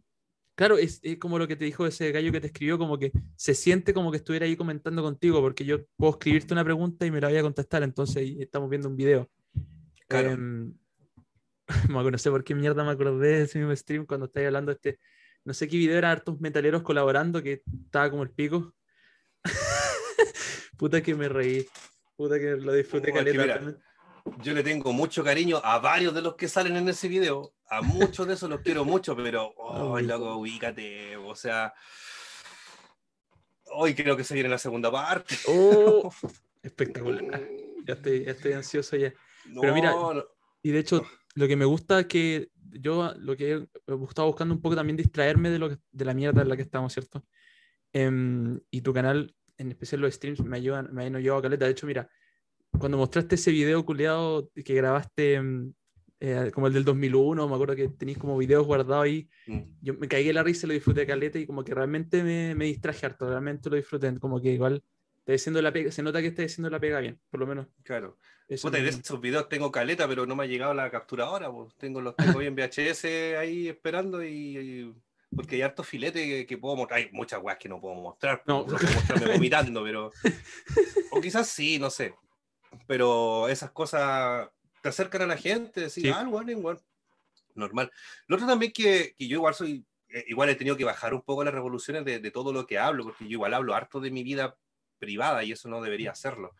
claro, es, es, como lo que te dijo ese gallo que te escribió, como que se siente como que estuviera ahí comentando contigo, porque yo puedo escribirte una pregunta y me la voy a contestar, entonces estamos viendo un video. Claro. Eh, no sé por qué mierda me acordé de ese mismo stream cuando estáis hablando de este, no sé qué video era hartos metaleros colaborando que estaba como el pico. Puta que me reí. Puta que lo disfruté yo le tengo mucho cariño a varios de los que salen en ese video. A muchos de esos los quiero mucho, pero, oh, loco, ubícate. O sea, hoy creo que se viene la segunda parte. Oh, espectacular. Ya estoy, estoy ansioso ya. pero mira, y de hecho, lo que me gusta es que yo lo que he estado buscando un poco también distraerme de, lo de la mierda en la que estamos, ¿cierto? Em, y tu canal en especial los streams, me ayudan, me han ayudado a caleta. De hecho, mira, cuando mostraste ese video culiado que grabaste mm, eh, como el del 2001, me acuerdo que tenéis como videos guardados ahí, mm. yo me caí en la risa, lo disfruté de caleta y como que realmente me, me distraje harto, realmente lo disfruté, como que igual está la pega, se nota que está diciendo la pega bien, por lo menos. Claro. Puta, de esos videos tengo caleta, pero no me ha llegado la capturadora, pues. tengo los tengo en VHS ahí esperando y porque hay harto filete que, puedo mostrar. Hay muchas weas que no puedo mostrar. No, puedo mostrarme vomitando, pero. O quizás sí, no sé. Pero esas cosas te acercan a la gente, decir, ah, bueno, igual. Normal. Lo otro también que, que yo igual soy. Eh, igual he tenido que bajar un poco las revoluciones de, de, todo lo que hablo, porque yo igual hablo harto de mi vida privada y eso no debería hacerlo.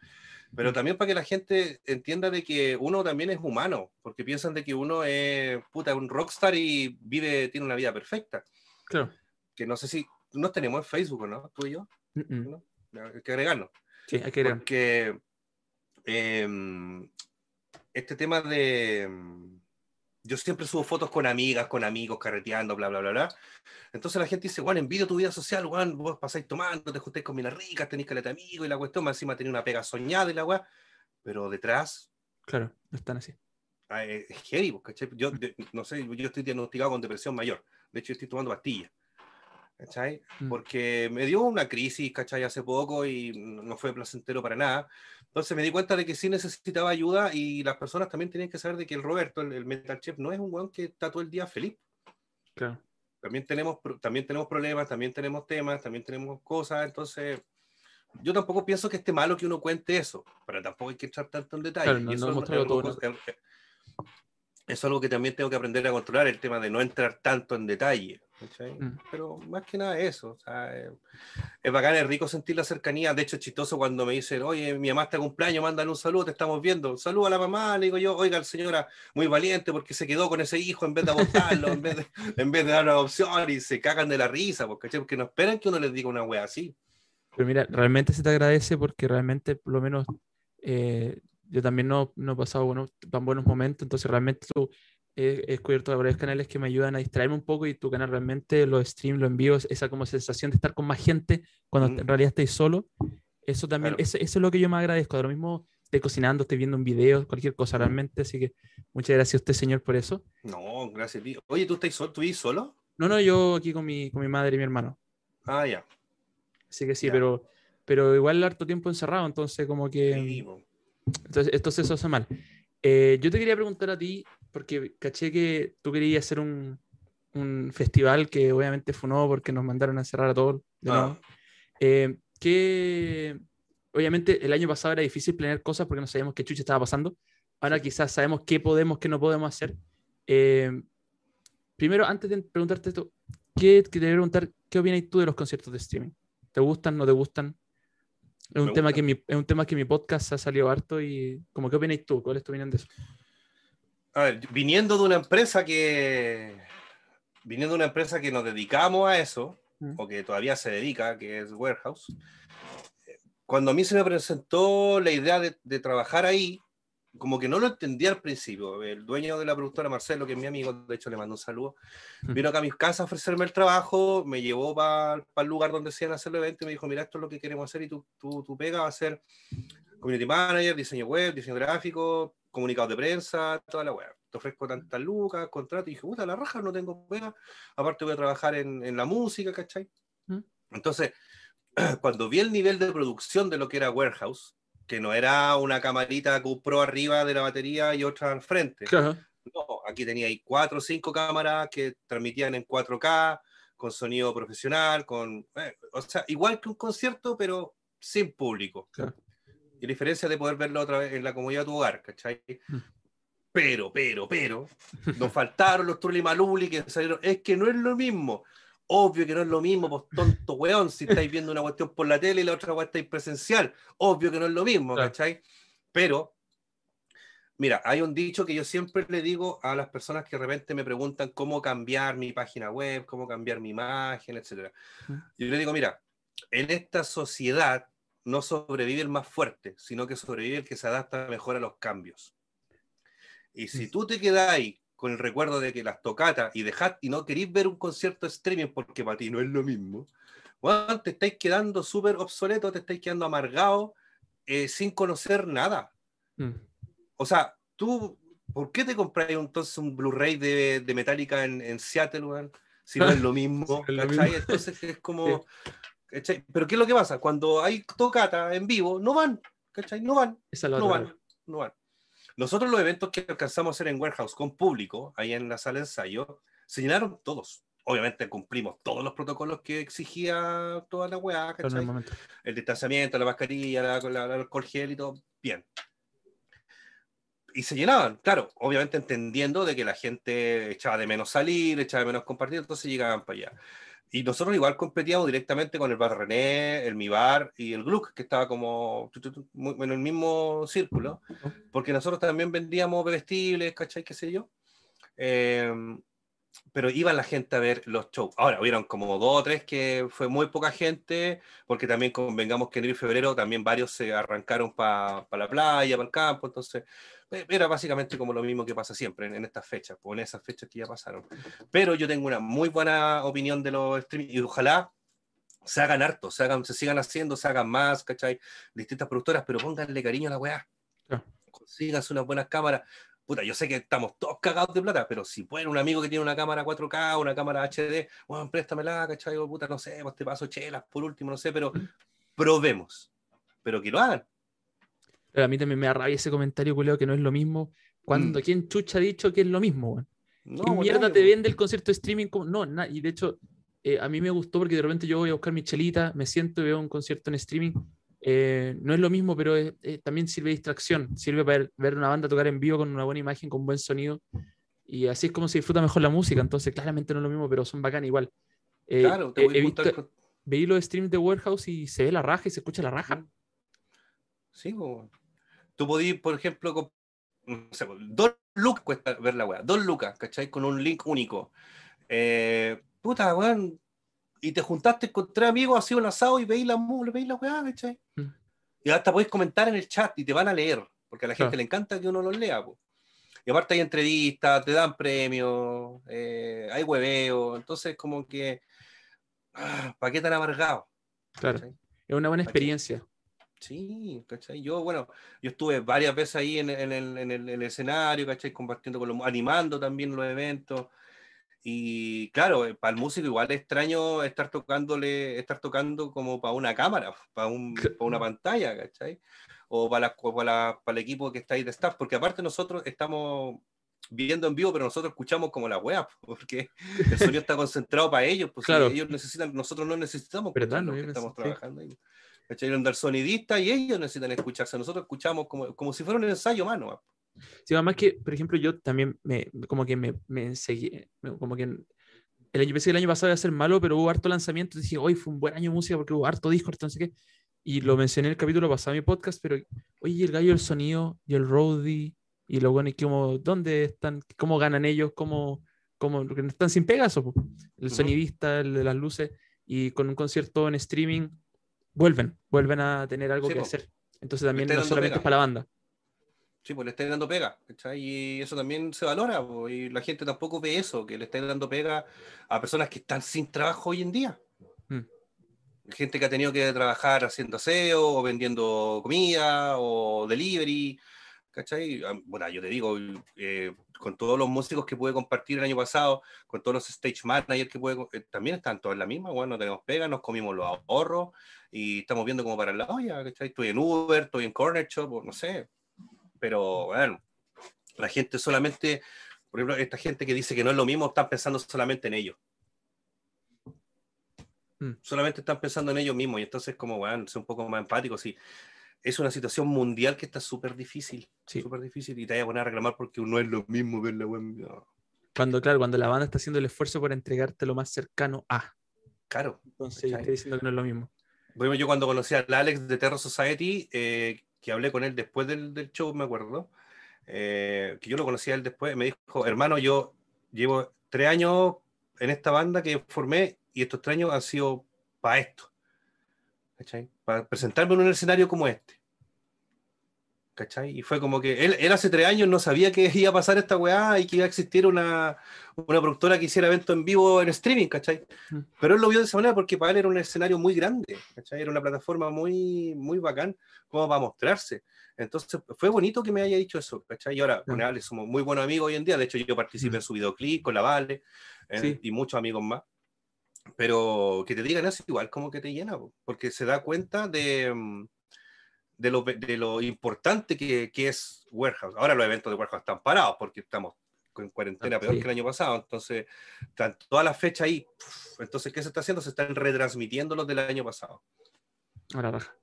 Pero también para que la gente entienda de que uno también es humano, porque piensan de que uno es puta, un rockstar y vive, tiene una vida perfecta. Claro. Que no sé si nos tenemos en Facebook, ¿no? Tú y yo. Hay que agregarlo. Sí, hay que agregarlo. Porque em, este tema de. Em, yo siempre subo fotos con amigas, con amigos, carreteando, bla, bla, bla, bla. Entonces la gente dice, Juan, envidio tu vida social, Juan, vos pasáis tomando, te juntáis con minas ricas, tenéis caleta amigos y la cuestión, más encima tenía una pega soñada y la weá. Pero detrás. Claro, no están así. Ah, es heavy, ¿cachai? Yo, no sé, yo estoy diagnosticado con depresión mayor. De hecho, estoy tomando pastillas. ¿Cachai? Mm. Porque me dio una crisis, ¿cachai? Hace poco y no fue placentero para nada. Entonces me di cuenta de que sí necesitaba ayuda y las personas también tenían que saber de que el Roberto, el, el Metal Chef, no es un weón que está todo el día feliz. Claro. También tenemos, también tenemos problemas, también tenemos temas, también tenemos cosas. Entonces, yo tampoco pienso que esté malo que uno cuente eso, pero tampoco hay que entrar tanto en detalle. Claro, no- Y no eso, todo, es algo que también tengo que aprender a controlar, el tema de no entrar tanto en detalle. Mm. Pero más que nada eso. o sea, eh, es bacán, es rico sentir la cercanía. De hecho, es chistoso cuando me dicen, oye, mi mamá está de cumpleaños, mándale un saludo, te estamos viendo. Saludo a la mamá, le digo yo, oiga, señora, muy valiente porque se quedó con ese hijo en vez de abortarlo, en, vez de, en vez de dar una adopción y se cagan de la risa, porque, ¿cachai? porque no esperan que uno les diga una wea así. Pero mira, realmente se te agradece porque realmente, por lo menos, eh, yo también no, no he pasado buenos, tan buenos momentos, entonces realmente tú he, descubierto varios canales que me ayudan a distraerme un poco y tu canal realmente, los streams, los envíos, esa como sensación de estar con más gente cuando Mm. en realidad estáis solo, eso también, Claro. eso, eso es lo que yo más agradezco. De lo mismo, estoy cocinando, estoy viendo un video, cualquier cosa realmente, así que muchas gracias a usted, señor, por eso. No, gracias a ti. Oye, ¿tú estás solo? ¿Tú vivís solo? No, no, yo aquí con mi, con mi madre y mi hermano. Ah, ya. Así que sí, pero, pero igual harto tiempo encerrado, entonces como que... Sí. Entonces, entonces eso hace mal. Eh, yo te quería preguntar a ti, porque caché que tú querías hacer un, un festival que obviamente fue nuevo porque nos mandaron a encerrar a todos de Ah. Eh, que obviamente el año pasado era difícil planear cosas porque no sabíamos qué chucha estaba pasando. Ahora quizás sabemos qué podemos, qué no podemos hacer. Eh, primero, antes de preguntarte esto, ¿qué, que te voy a preguntar, ¿qué opinas tú de los conciertos de streaming? ¿Te gustan, no te gustan? Es un, Me tema que mi, es un tema que mi podcast ha salido harto y como qué opinas tú, ¿cuál es tu opinión de eso? A ver, viniendo de una empresa que. Viniendo de una empresa que nos dedicamos a eso, Mm. o que todavía se dedica, que es Warehouse, eh, cuando a mí se me presentó la idea de, de trabajar ahí, como que no lo entendía al principio. El dueño de la productora, Marcelo, que es mi amigo, de hecho le mando un saludo, Mm. vino acá a mi casa a ofrecerme el trabajo, me llevó para el lugar donde se iban a hacer el evento y me dijo, mira, esto es lo que queremos hacer y tú, tú, tú pega va a ser community manager, diseño web, diseño gráfico, comunicados de prensa, toda la web. Te ofrezco tantas lucas, contrato, y dije, puta, la raja, no tengo pega, aparte voy a trabajar en, en la música, ¿cachai? Mm. Entonces, cuando vi el nivel de producción de lo que era Warehouse, que no era una camarita GoPro arriba de la batería y otra al frente, Claro. no, aquí tenía ahí cuatro o cinco cámaras que transmitían en 4K, con sonido profesional, con, eh, o sea, igual que un concierto, pero sin público. Claro. Y la diferencia de poder verlo otra vez en la comodidad de tu hogar, ¿cachai? Mm. Pero, pero, pero, nos faltaron los Trulli Maluli que salieron. Es que no es lo mismo. Obvio que no es lo mismo, pues tonto weón, si estáis viendo una cuestión por la tele y la otra weón estáis presencial. Obvio que no es lo mismo, Claro. ¿cachai? Pero, mira, hay un dicho que yo siempre le digo a las personas que de repente me preguntan cómo cambiar mi página web, cómo cambiar mi imagen, etc. Mm. Yo le digo, mira, en esta sociedad no sobrevive el más fuerte, sino que sobrevive el que se adapta mejor a los cambios. Y si tú te quedas ahí con el recuerdo de que las tocatas y dejás y no querís ver un concierto streaming porque para ti no es lo mismo, bueno, te estáis quedando súper obsoleto, te estáis quedando amargado eh, sin conocer nada. Mm. O sea, tú, ¿por qué te compras entonces un Blu-ray de, de Metallica en, en Seattle, weón? Si no es lo mismo. Entonces es como... ¿cachai? Pero ¿qué es lo que pasa? Cuando hay tocata en vivo, no van, ¿cachai? No van, Esa es la no van, no van. Nosotros los eventos que alcanzamos a hacer en Warehouse con público, ahí en la sala de ensayo, se llenaron todos. Obviamente cumplimos todos los protocolos que exigía toda la weá, el ¿cachai? momento. el distanciamiento, la mascarilla, la, la- el alcohol gel y todo, bien. Y se llenaban, claro, obviamente entendiendo de que la gente echaba de menos salir, echaba de menos compartir, entonces llegaban para allá. Y nosotros igual competíamos directamente con el Bar René, el Mi Bar y el Gluck, que estaba como en el mismo círculo, porque nosotros también vendíamos bebestibles, ¿cachai? ¿Qué sé yo? Eh, pero iba la gente a ver los shows. Ahora, hubieron como dos o tres que fue muy poca gente, porque también convengamos que en y febrero también varios se arrancaron para la playa, para el campo, entonces era básicamente como lo mismo que pasa siempre en, en estas fechas, o en esas fechas que ya pasaron. Pero yo tengo una muy buena opinión de los streaming y ojalá se hagan harto, se, hagan, se sigan haciendo, se hagan más, ¿cachai? Distintas productoras, pero pónganle cariño a la weá. Claro. Consíganse unas buenas cámaras. puta, yo sé que estamos todos cagados de plata, pero si pueden un amigo que tiene una cámara 4K, una cámara HD, bueno, préstamela, ¿cachai? puta, no sé, pues te paso chelas por último, no sé, pero probemos. Pero que lo hagan. A mí también me da rabia ese comentario, culeo, que no es lo mismo. Cuando, mm. ¿quién chucha ha dicho que es lo mismo, weón? No, ¿Qué mierda te vende el concierto de streaming? Como... No, y de hecho, eh, a mí me gustó porque de repente yo voy a buscar mi chelita, me siento y veo un concierto en streaming. Eh, no es lo mismo, pero también sirve de distracción. Sirve para ver, una banda tocar en vivo con una buena imagen, con buen sonido. Y así es como se disfruta mejor la música. Entonces, claramente no es lo mismo, pero son bacán igual. Eh, claro, te voy he visto, veí los streams de Warehouse y se ve la raja y se escucha la raja. Sí, tú podías, por ejemplo, dos lucas cuesta ver la weá, dos lucas, ¿cachai? Con un link único. Eh, puta, weón, y te juntaste con tres amigos, así un asado y veis la, veis la weá, ¿cachai? Mm. Y hasta podéis comentar en el chat y te van a leer, porque a la gente le encanta que uno los lea. Y aparte hay entrevistas, te dan premios, eh, hay hueveo, entonces como que, ah, ¿para qué tan amargado? Claro, es una buena experiencia. Sí, ¿cachai? Yo, bueno, yo estuve varias veces ahí en, en, el, en, el, en el, escenario, ¿cachai? Compartiendo con los, animando también los eventos. Y claro, eh, para el músico igual es extraño estar tocándole, estar tocando como para una cámara, para, un, para una pantalla, ¿cachai? O para, para, para, el equipo que está ahí de staff, porque aparte nosotros estamos viendo en vivo, pero nosotros escuchamos como la web, porque el sonido está concentrado para ellos, pues claro. ellos necesitan, nosotros no necesitamos, ¿verdad? No, estamos trabajando ahí. ¿Cachai? Donde el sonidista y ellos necesitan escucharse, nosotros escuchamos como, como si fuera un ensayo mano. Sí, además que, por ejemplo, yo también me, como que me, me seguí, como que el año, pensé que el año pasado iba a ser malo, pero hubo harto lanzamiento, dije, hoy fue un buen año de música porque hubo harto disco, no sé qué, y lo mencioné en el capítulo pasado de mi podcast, pero, oye, el gallo el sonido y el roadie, y lo bueno, como, ¿dónde están? ¿Cómo ganan ellos? ¿Cómo, cómo están sin Pegaso? El sonidista, el de las luces, y con un concierto en streaming, vuelven, vuelven a tener algo que hacer. Entonces también no solamente es para la banda. Sí, pues le estáis dando pega, Y eso también se valora, y la gente tampoco ve eso, que le estáis dando pega a personas que están sin trabajo hoy en día. Mm. Gente que ha tenido que trabajar haciendo aseo, o vendiendo comida, o delivery, ¿cachai? Ah, bueno, yo te digo, eh, con todos los músicos que pude compartir el año pasado, con todos los stage managers que pude, eh, también están todos en la misma, bueno, tenemos pega, nos comimos los ahorros, y estamos viendo como para la olla, ¿cachai? Estoy en Uber, estoy en Corner Shop, no sé, pero bueno, la gente solamente, por ejemplo, esta gente que dice que no es lo mismo, están pensando solamente en ellos. Mm. Solamente están pensando en ellos mismos y entonces como, bueno, ser un poco más empático, sí. Es una situación mundial que está súper difícil, sí. súper difícil y te vaya a poner a reclamar porque no es lo mismo ver la Cuando, claro, cuando la banda está haciendo el esfuerzo por entregarte lo más cercano a. Claro. Entonces, estoy diciendo que no es lo mismo. Bueno, yo cuando conocí al Alex de Terror Society, eh, que hablé con él después del, del show, me acuerdo, eh, que yo lo conocía él después, me dijo, hermano, yo llevo tres años en esta banda que formé y estos tres años han sido para esto, Para presentarme en un escenario como este. ¿cachai? Y fue como que él, él, hace tres años no sabía que iba a pasar esta weá y que iba a existir una, una productora que hiciera evento en vivo en streaming, ¿cachai? Mm. Pero él lo vio de esa manera porque para él era un escenario muy grande, ¿cachai? Era una plataforma muy, muy bacán como para mostrarse. Entonces fue bonito que me haya dicho eso, ¿cachai? Y ahora con Ale somos muy buenos amigos hoy en día, de hecho yo participé mm. en su videoclip con la Vale eh, y muchos amigos más. Pero que te digan eso igual como que te llena, porque se da cuenta de mm, de lo, de lo importante que, que, es Warehouse. Ahora los eventos de Warehouse están parados porque estamos en cuarentena ah, peor que el año pasado, entonces están todas las fechas ahí. Entonces, ¿qué se está haciendo? Se están retransmitiendo los del año pasado. Ahora baja.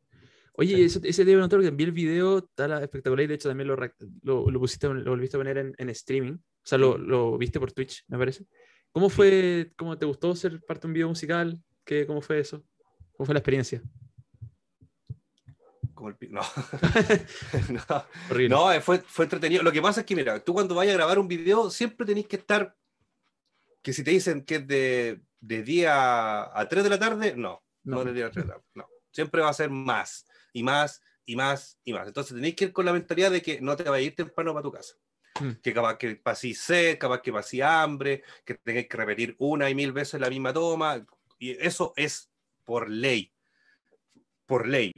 Oye, ese, ese debe notar que envié el video, está espectacular y de hecho también lo, lo, lo, pusiste, lo volviste a poner en, en streaming, o sea, lo, lo, viste por Twitch, me parece. ¿Cómo fue, cómo te gustó ser parte de un video musical? ¿Qué, ¿Cómo fue eso? ¿Cómo fue la experiencia? como el no. no, eh, fue, fue entretenido. Lo que pasa es que, mira, tú cuando vayas a grabar un video, siempre tenéis que estar. Que si te dicen que es de, de día a 3 de la tarde, no, no, de día a 3 de la tarde, no. Siempre va a ser más, y más, y más, y más. Entonces tenéis que ir con la mentalidad de que no te vayas a ir temprano para tu casa. Mm. Que capaz que pasís sed, capaz que pasís hambre, que tengáis que repetir una y mil veces la misma toma. Y eso es por ley. Por ley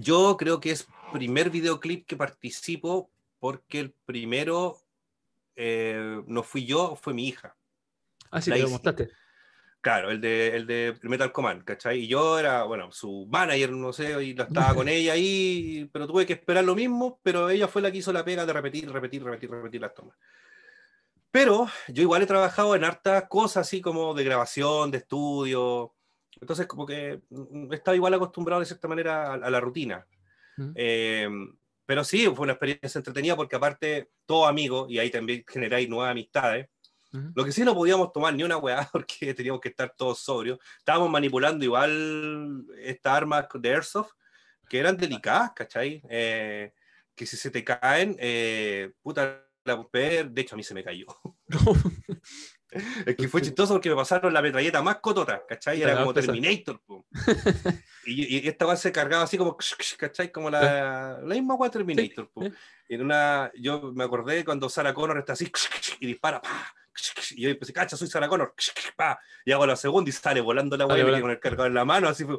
yo creo que es primer videoclip que participo porque el primero eh, no fui yo, fue mi hija. Ah, sí, lo mostraste. Claro, el de, el de Metal Command, ¿cachai? Y yo era, bueno, su manager, no sé, y la estaba con ella ahí, pero tuve que esperar lo mismo, pero ella fue la que hizo la pega de repetir, repetir, repetir, repetir las tomas. Pero yo igual he trabajado en hartas cosas así como de grabación, de estudio, entonces como que mm, estaba igual acostumbrado de cierta manera a, la rutina. Eh, pero sí, fue una experiencia entretenida porque aparte, todo amigo, y ahí también generáis nuevas amistades, lo que sí no podíamos tomar ni una weá porque teníamos que estar todos sobrios. Estábamos manipulando igual estas armas de Airsoft que eran delicadas, ¿cachai? Eh, que si se te caen, eh, puta, la de hecho a mí se me cayó. es que fue chistoso porque me pasaron la metralleta más cotota, ¿cachai? Era como Terminator. y, esta base se cargaba así como, ¿cachai? Como la, la misma agua Terminator. En una, yo me acordé cuando Sarah Connor está así y dispara, y yo empecé, cacha, soy Sarah Connor, y hago la segunda y sale volando la weá con el cargador en la mano, así fue,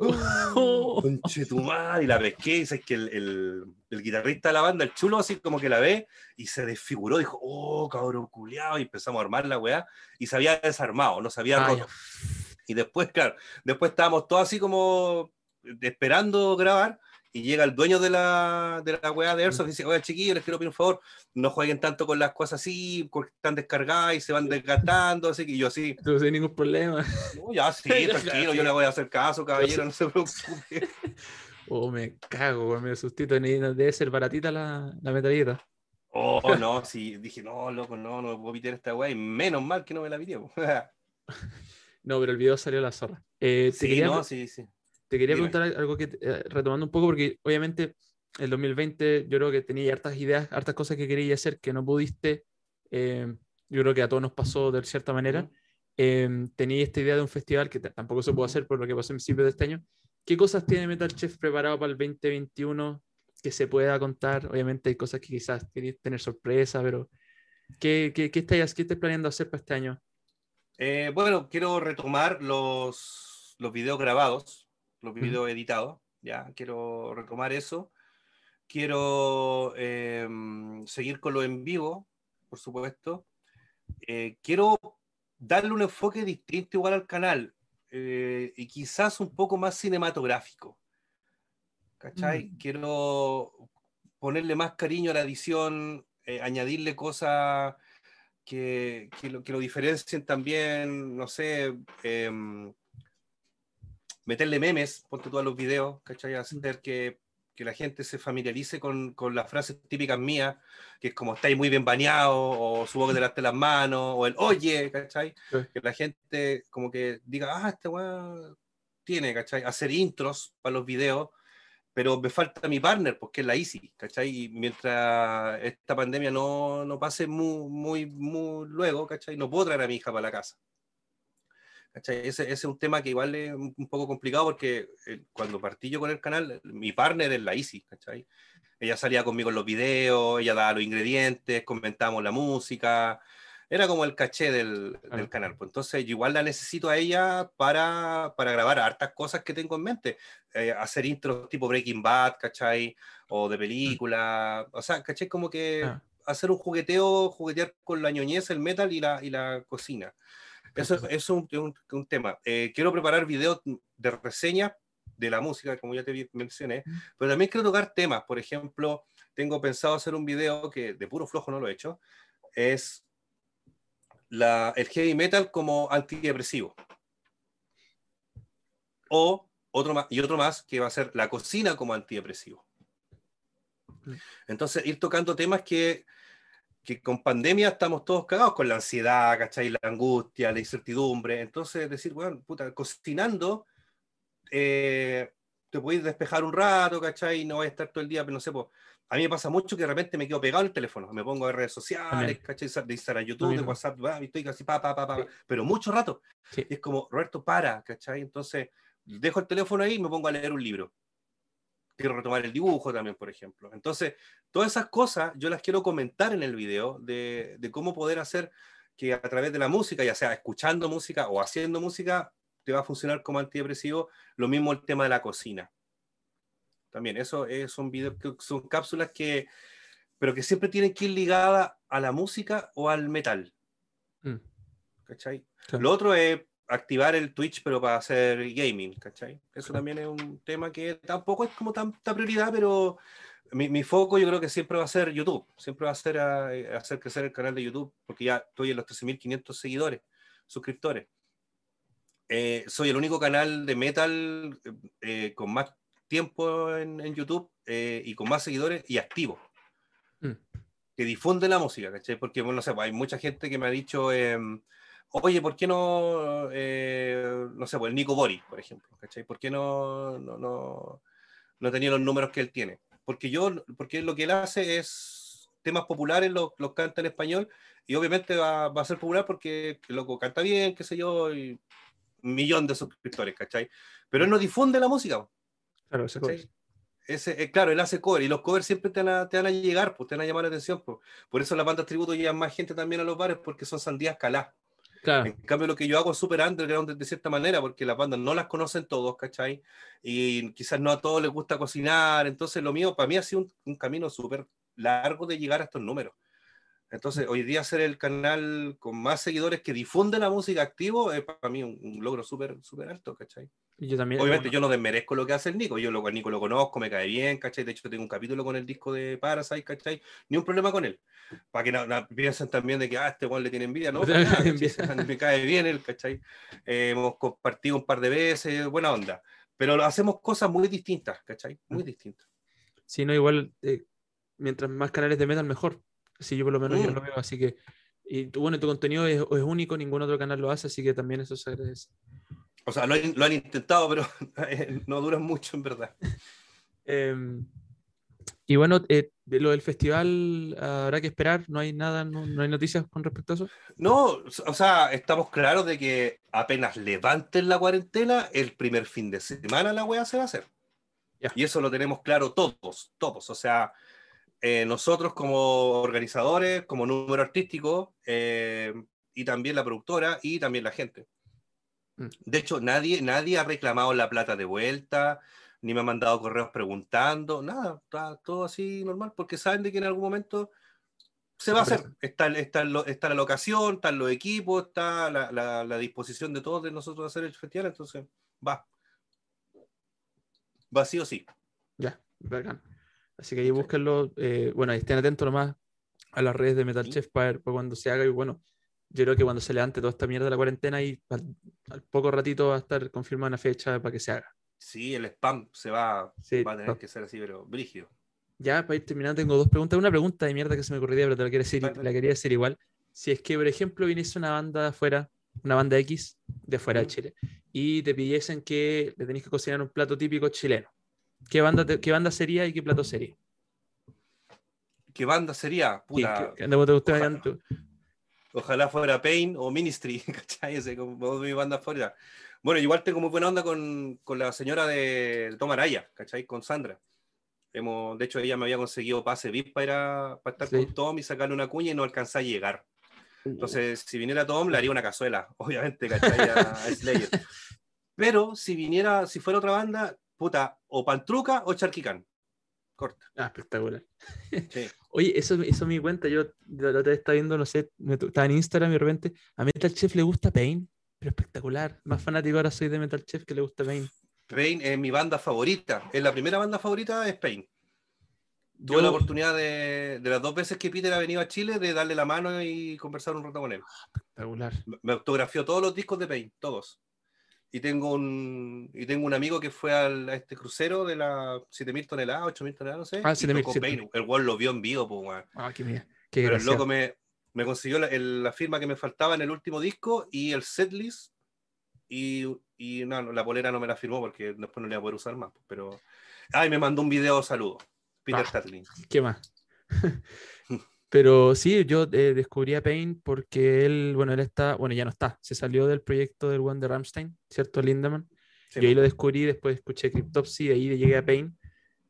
¡Oh! conche tu madre, y la pesqué, y sabes que el, el, el, guitarrista de la banda, el chulo, así como que la ve, y se desfiguró, dijo, oh, cabrón culiado, y empezamos a armar la weá, y se había desarmado, no se había roto. Y después, claro, después estábamos todos así como esperando grabar, y llega el dueño de la, de la weá de Airsoft y dice, oye chiquillos, les quiero pedir un favor, no jueguen tanto con las cosas así, porque están descargadas y se van desgastando, así que yo así. No hay ningún problema. No, ya sí, tranquilo, yo le voy a hacer caso, caballero, no se preocupe. Oh, me cago, me sustito, debe ser baratita la, la metallita. Oh, no, sí, dije, no, loco, no, no puedo pitar esta weá, y menos mal que no me la pidió. no, pero el video salió a la zorra. Eh, sí, no, sí, sí. Te quería preguntar algo que, eh, retomando un poco, porque obviamente el 2020 yo creo que tenía hartas ideas, hartas cosas que querías hacer que no pudiste. Eh, yo creo que a todos nos pasó de cierta manera. Eh, tenía esta idea de un festival que tampoco se pudo hacer por lo que pasó en principio de este año. ¿Qué cosas tiene Metal Chef preparado para el 2021 que se pueda contar? Obviamente hay cosas que quizás queréis tener sorpresa, pero ¿qué, qué, qué, estáis, qué planeando hacer para este año? bueno, quiero retomar los, los videos grabados los videos editados, ya, quiero retomar eso. Quiero em, seguir con lo en vivo, por supuesto. Eh, quiero darle un enfoque distinto igual al canal eh, y quizás un poco más cinematográfico. ¿Cachai? Mm. Quiero ponerle más cariño a la edición, eh, añadirle cosas que, que, lo, que, lo, diferencien también, no sé, em, meterle memes, ponte todos los videos, ¿cachai? Hacer que, que la gente se familiarice con, con, las frases típicas mías, que es como estáis muy bien bañado, o subo que te laste las manos, o el oye, ¿cachai? Que la gente como que diga, ah, este weón tiene, ¿cachai? Hacer intros para los videos, pero me falta mi partner, porque es la Easy, ¿cachai? Y mientras esta pandemia no, no pase muy, muy, muy luego, ¿cachai? No puedo traer a mi hija para la casa. Ese, es un tema que igual es un, poco complicado porque eh, cuando partí yo con el canal, mi partner es la Isi, ¿cachai? Ella salía conmigo en los videos, ella daba los ingredientes, comentábamos la música, era como el caché del, del canal. Pues entonces yo igual la necesito a ella para, para grabar hartas cosas que tengo en mente. Eh, hacer intros tipo Breaking Bad, ¿cachai? O de película. O sea, ¿cachai? Como que ah. hacer un jugueteo, juguetear con la ñoñez, el metal y la, y la cocina. Eso, es un, un, tema. Eh, quiero preparar videos de reseña de la música, como ya te mencioné, pero también quiero tocar temas. Por ejemplo, tengo pensado hacer un video que de puro flojo no lo he hecho, es la, el heavy metal como antidepresivo. O otro más, y otro más que va a ser la cocina como antidepresivo. Entonces, ir tocando temas que que con pandemia estamos todos cagados con la ansiedad, ¿cachai? La angustia, la incertidumbre. Entonces, decir, bueno, puta, cocinando, eh, te puedes despejar un rato, ¿cachai? No voy a estar todo el día, pero no sé, pues, a mí me pasa mucho que de repente me quedo pegado en el teléfono, me pongo en redes sociales, ¿cachai? De Instagram, YouTube, de WhatsApp, estoy casi pa, pa, pa, pa, pero mucho rato. Y es como, Roberto, para, ¿cachai? Entonces, dejo el teléfono ahí y me pongo a leer un libro quiero retomar el dibujo también, por ejemplo. Entonces, todas esas cosas yo las quiero comentar en el video de, de, cómo poder hacer que a través de la música, ya sea escuchando música o haciendo música, te va a funcionar como antidepresivo. Lo mismo el tema de la cocina. También, eso es, son videos, son cápsulas que, pero que siempre tienen que ir ligada a la música o al metal. Mm. ¿Cachai? Lo otro es activar el Twitch, pero para hacer gaming, ¿cachai? Eso también es un tema que tampoco es como tanta prioridad, pero mi, mi foco yo creo que siempre va a ser YouTube, siempre va a ser a- a hacer crecer el canal de YouTube, porque ya estoy en los 13.500 seguidores, suscriptores. Eh, soy el único canal de metal eh, con más tiempo en, en YouTube eh, y con más seguidores y activo Mm. que difunde la música, ¿cachai? Porque, bueno, no sé, pues, hay mucha gente que me ha dicho, em, oye, ¿por qué no, eh, no sé, pues el Nico Boris, por ejemplo, ¿cachai? ¿Por qué no, no, no, no tenía los números que él tiene? Porque yo, porque lo que él hace es temas populares, los, los canta en español, y obviamente va, va a ser popular porque el loco canta bien, qué sé yo, y un millón de suscriptores, ¿cachai? Pero él no difunde la música, Claro, ese cover. Ese, eh, claro, él hace cover y los covers siempre te van a, te van a llegar, pues te van a llamar la atención. Pues. Por eso las bandas tributo llevan más gente también a los bares porque son sandías caladas. Claro, En cambio, lo que yo hago es súper underground de, cierta manera porque las bandas no las conocen todos, ¿cachai? Y quizás no a todos les gusta cocinar. Entonces, lo mío, para mí ha sido un, un camino súper largo de llegar a estos números. Entonces, hoy día ser el canal con más seguidores que difunde la música activo es para mí un, un logro súper súper alto, ¿cachai? yo también. Obviamente bueno, yo no desmerezco lo que hace el Nico, yo lo, al Nico lo conozco, me cae bien, ¿cachai? De hecho tengo un capítulo con el disco de Parasite, ¿cachai? Ni un problema con él. Para que no, no piensen también de que, ah, este Juan le tiene envidia, no, nada, me cae bien él, ¿cachai? Eh, hemos compartido un par de veces, buena onda. Pero hacemos cosas muy distintas, ¿cachai? Muy distintas. Si no, igual, eh, mientras más canales de metal, mejor. Así yo por lo menos yo Mm. lo veo, así que. Y bueno, tu contenido es, es único, ningún otro canal lo hace, así que también eso se agradece. O sea, lo han, lo han intentado, pero no duran mucho, en verdad. Em, y bueno, eh, lo del festival habrá que esperar, no hay nada, no, no hay noticias con respecto a eso. No, o sea, estamos claros de que apenas levanten la cuarentena, el primer fin de semana la wea se va a hacer. Ya. Y eso lo tenemos claro todos, todos. O sea, eh, nosotros como organizadores, como número artístico, eh, y también la productora y también la gente. Mm. De hecho, nadie, nadie ha reclamado la plata de vuelta, ni me ha mandado correos preguntando, nada, está todo así normal, porque saben de que en algún momento se va a hacer. Está, está, está la locación, están los equipos, está la, la- la disposición de todos de nosotros hacer el festival, entonces va. Va sí o sí. Ya, bacán. Así que ahí búsquenlo. eh, bueno, estén atentos nomás a las redes de Metal Sí. Chef para, para cuando se haga. Y bueno, yo creo que cuando se levante toda esta mierda de la cuarentena, y al, al poco ratito va a estar confirmada una fecha para que se haga. Sí, el spam se va, Sí, va a tener no. que ser así, pero brígido. Ya, para ir terminando, tengo dos preguntas. Una pregunta de mierda que se me ocurría, pero te la, quiero decir, la quería decir igual. Si es que, por ejemplo, viniese una banda de afuera, una banda X de fuera de. Chile, y te pidiesen que le tenéis que cocinar un plato típico chileno, ¿qué banda, te- qué banda sería y qué plato sería? ¿Qué banda sería? ¿Qué- Puta, gusta- ojalá. Ojalá fuera Pain o Ministry, ¿cachai? Ese como mi banda favorita. Bueno, igual tengo muy buena onda con, con la señora de Tom Araya, ¿cachai? Con Sandra. Hemos, de hecho, ella me había conseguido pase VIP para, para estar Sí. con Tom y sacarle una cuña y no alcanzé a llegar. Entonces, si viniera Tom, le haría una cazuela, obviamente, ¿cachai? A Slayer. Pero si viniera, si fuera otra banda, puta, o Pantruca o Charquicán. Corta. Ah, espectacular. Sí. Oye, eso, eso me di cuenta. Yo la otra vez estaba viendo, no sé, me estaba en Instagram y de repente a Metal Chef le gusta Pain, pero espectacular. Más fanático ahora soy de Metal Chef que le gusta Pain. Pain es mi banda favorita. Es la primera banda favorita es Pain. Tuve Yo- la oportunidad de, de las dos veces que Peter ha venido a Chile, de darle la mano y conversar un rato con él. Espectacular. Me- Me autografió todos los discos de Pain, todos. Y tengo un, y tengo un amigo que fue al- a este crucero de las 7000 toneladas, 8000 toneladas, no sé. Ah, y 7000, tocó 7000. Pain. El cual lo vio en vivo, pues, weón. Ah, qué mía. Qué Pero el gracia. loco me, me consiguió la, el- la firma que me faltaba en el último disco y el setlist. Y, y no, no, la polera no me la firmó porque después no le iba a poder usar más. Pero. Ay, me mandó un video saludo. Peter Ah. Tatlin. ¿Qué más? Pero sí, yo eh, descubrí a Pain porque él, bueno, él está, bueno, ya no está, se salió del proyecto del One de Rammstein, ¿cierto? Lindemann. Sí, y ahí lo descubrí, después escuché Cryptopsy, y ahí llegué a Pain.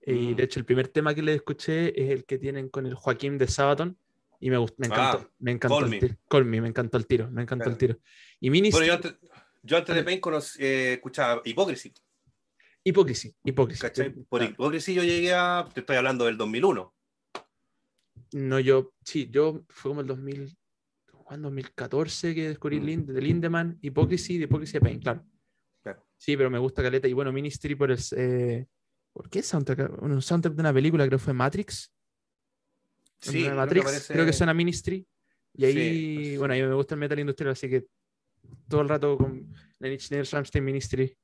Y Mm. de hecho, el primer tema que le escuché es el que tienen con el Joaquín de Sabaton. Y me, gustó, me encantó. Ah, me encantó Call el Me. tiro. Call Me, me encantó el tiro. Me encantó el Claro. tiro. Y Ministry, Bueno, yo antes, yo antes de Pain conocí, eh, escuchaba Hypocrisy. Hypocrisy. Hypocrisy. ¿cachai? Por Hypocrisy yo llegué a. Te estoy hablando del 2001. No, yo, sí, yo fue como el 2000, ¿cuándo? 2014 que descubrí Mm. Lind- de Lindemann, Hypocrisy, de Hypocrisy de Pain, claro. Claro. Sí, pero me gusta Caleta. Y bueno, Ministry por el. eh, ¿Por qué soundtrack? Un soundtrack de una película, creo que fue Matrix. Sí, de creo que Matrix, aparece- creo que suena Ministry. Y ahí, Sí, pues, bueno, a mí me gusta el metal industrial, así que todo el rato con Inch Nails, Rammstein, Ministry.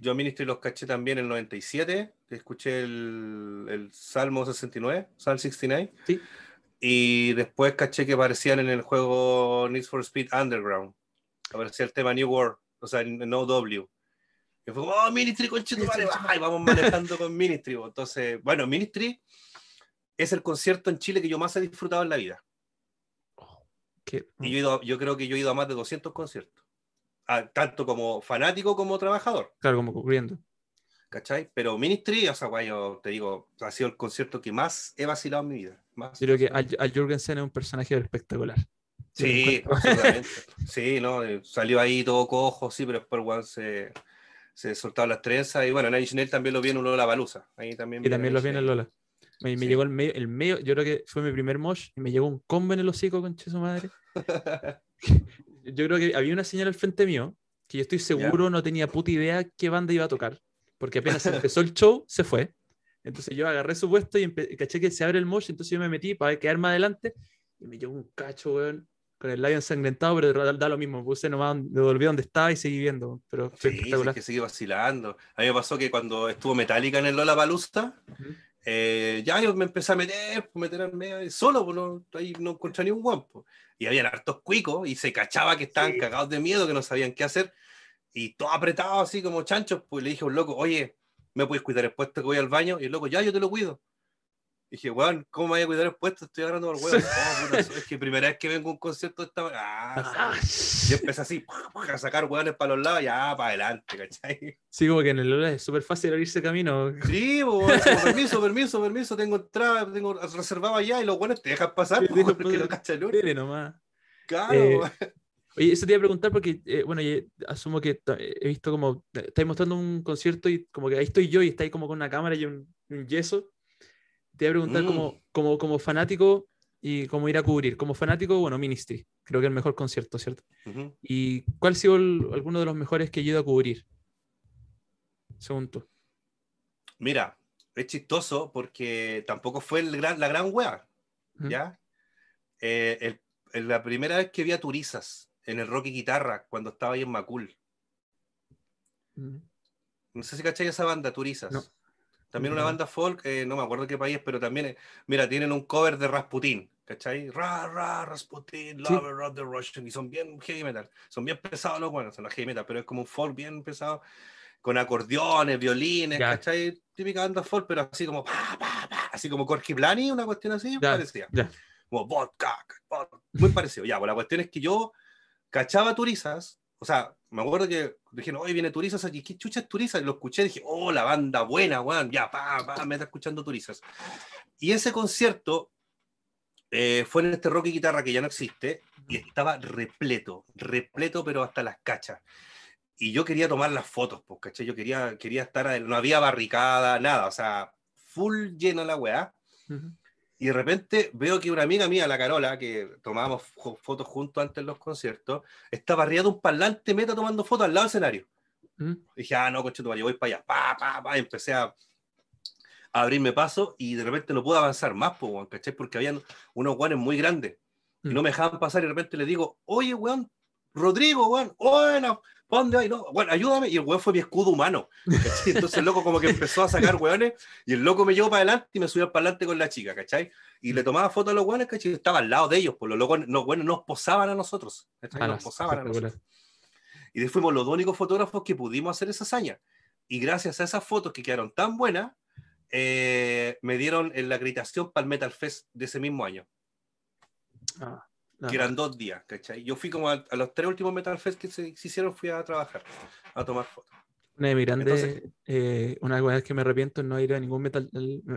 Yo Ministry los caché también en el 97, que escuché el, el Salmo 69, Psalm 69. Sí. Y después caché que aparecían en el juego Need for Speed Underground. Aparecía el tema New World, o sea, en No W. Y fue como, oh, Ministry, conchetumare, y vamos manejando con Ministry. Entonces, bueno, Ministry es el concierto en Chile que yo más he disfrutado en la vida. Que, Y yo, he ido a- yo creo que yo he ido a más de 200 conciertos. Ah, tanto como fanático como trabajador. claro, como cubriendo. ¿Cachai? Pero Ministry, o sea, guay, yo te digo, ha sido el concierto que más he vacilado en mi vida. Más Yo creo que Al, Al Jurgensen es un personaje espectacular. Sí, lo absolutamente. Sí, ¿no? Eh, Salió ahí todo cojo, sí, pero después weón, se, se soltaron las trenzas. Y bueno, Inch Nails también lo vi en Lola Balusa. Ahí también Y también los vi en. Lola. Me, me Sí. llegó el medio, el medio, yo creo que fue mi primer mosh y me llegó un combo en el hocico, con su madre. Yo creo que había una señal al frente mío que yo estoy seguro no tenía puta idea qué banda iba a tocar, porque apenas empezó el show, se fue. Entonces yo agarré su puesto y caché que se abre el mosh, entonces yo me metí para quedar más adelante y me llegó un cacho, weón, con el labio ensangrentado, pero da, da lo mismo, puse nomás, me volví donde estaba y seguí viendo, pero fue Sí, sí, es espectacular. que sigue vacilando. A mí me pasó que cuando estuvo Metallica en el Lola Balusa, Ujú. Eh, ya yo me empecé a meter, pues, meter al medio, solo, pues, no, ahí no encontré ni un guampo. Y habían hartos cuicos y se cachaba que estaban Sí. cagados de miedo, que no sabían qué hacer. Y todo apretado así como chanchos, pues le dije a un loco, oye, ¿me puedes cuidar el puesto que voy al baño? Y el loco, ya, yo te lo cuido. Dije, weón, ¿cómo me voy a cuidar el puesto? Estoy agarrando por huevo. Oh, puta, es que primera vez que vengo a un concierto de esta... Ah, Ah, yo empecé así, a sacar hueones para los lados, ya, para adelante, ¿cachai? Sí, como que en el Lola es súper fácil abrirse camino. Sí, como, permiso, permiso, permiso, tengo entrada, tengo reservado allá y los buenos te dejan pasar Sí, porque pasar. no cachan nomás. Claro, Eh, weón. Oye, eso te iba a preguntar porque, eh, bueno, yo asumo que ta- he visto como, eh, estáis mostrando un concierto y como que ahí estoy yo y estáis como con una cámara y un, un yeso. Te iba a preguntar Mm. como, como, como fanático y cómo ir a cubrir. Como fanático, bueno, Ministry, creo que el mejor concierto, ¿cierto? ¿Y cuál ha sido el- alguno de los mejores que he ido a cubrir? Según tú. Mira, es chistoso porque tampoco fue el gran, la gran wea. ¿ya? Eh, el- el- la primera vez que vi a Turizas en el Rock y Guitarra, cuando estaba ahí en Macul. No sé si cacháis esa banda, Turizas. No. También una banda folk, eh, no me acuerdo qué país, pero también, eh, mira, tienen un cover de Rasputin, ¿cachai? Ra, ra, Rasputin, Sí. Lover of the Russian, y son bien heavy metal, son bien pesados los buenos, son la heavy metal, pero es como un folk bien pesado, con acordeones, violines, Ya. ¿cachai? Típica banda folk, pero así como, pa, pa, pa, así como Corky Plani, una cuestión así, Ya, parecía. Como vodka, vodka, muy parecido. Ya, pues la cuestión es que yo cachaba Turizas, o sea, me acuerdo que dijeron, hoy viene Turizas aquí, ¿qué chucha es Turizas? Y lo escuché y dije, oh, la banda buena, weón, ya, pa, pa, me está escuchando Turizas. Y ese concierto eh, fue en este rock y guitarra que ya no existe, y estaba repleto, repleto, pero hasta las cachas. Y yo quería tomar las fotos, pues, ¿cachai? Yo quería, quería estar, no había barricada, nada, o sea, full lleno la weá. Ujú. Y de repente veo que una amiga mía, la Carola, que tomábamos fo- fotos juntos antes de los conciertos, estaba arriba de un parlante meta tomando fotos al lado del escenario. Ujú. Dije, ah, no, coche, yo voy para allá. Pa, pa, pa, y empecé a, a abrirme paso y de repente no pude avanzar más, weón, ¿cachai? Porque habían unos guanes muy grandes y Mm. no me dejaban pasar y de repente le digo, oye, weón, Rodrigo, weón, bueno, ¿pa' dónde vas? No, bueno, ayúdame. Y el weón fue mi escudo humano. ¿cachai? Entonces el loco como que empezó a sacar weones y el loco me llevó para adelante y me subió para adelante con la chica, ¿cachai? Y le tomaba fotos a los weones, ¿cachai? Estaba al lado de ellos, pues los locos, los weones nos posaban a nosotros, ¿cachai? Ah, Nos no, posaban a nosotros. Y fuimos los únicos fotógrafos que pudimos hacer esa hazaña. Y gracias a esas fotos que quedaron tan buenas, eh, me dieron en la acreditación para el Metal Fest de ese mismo año, Ah, que eran dos días, ¿cachai? Yo fui como a, a los tres últimos Metal Fest que se, se hicieron, fui a trabajar, a tomar fotos. Una de mis grandes, Entonces- eh, una vez que me arrepiento no ir a ningún Metal,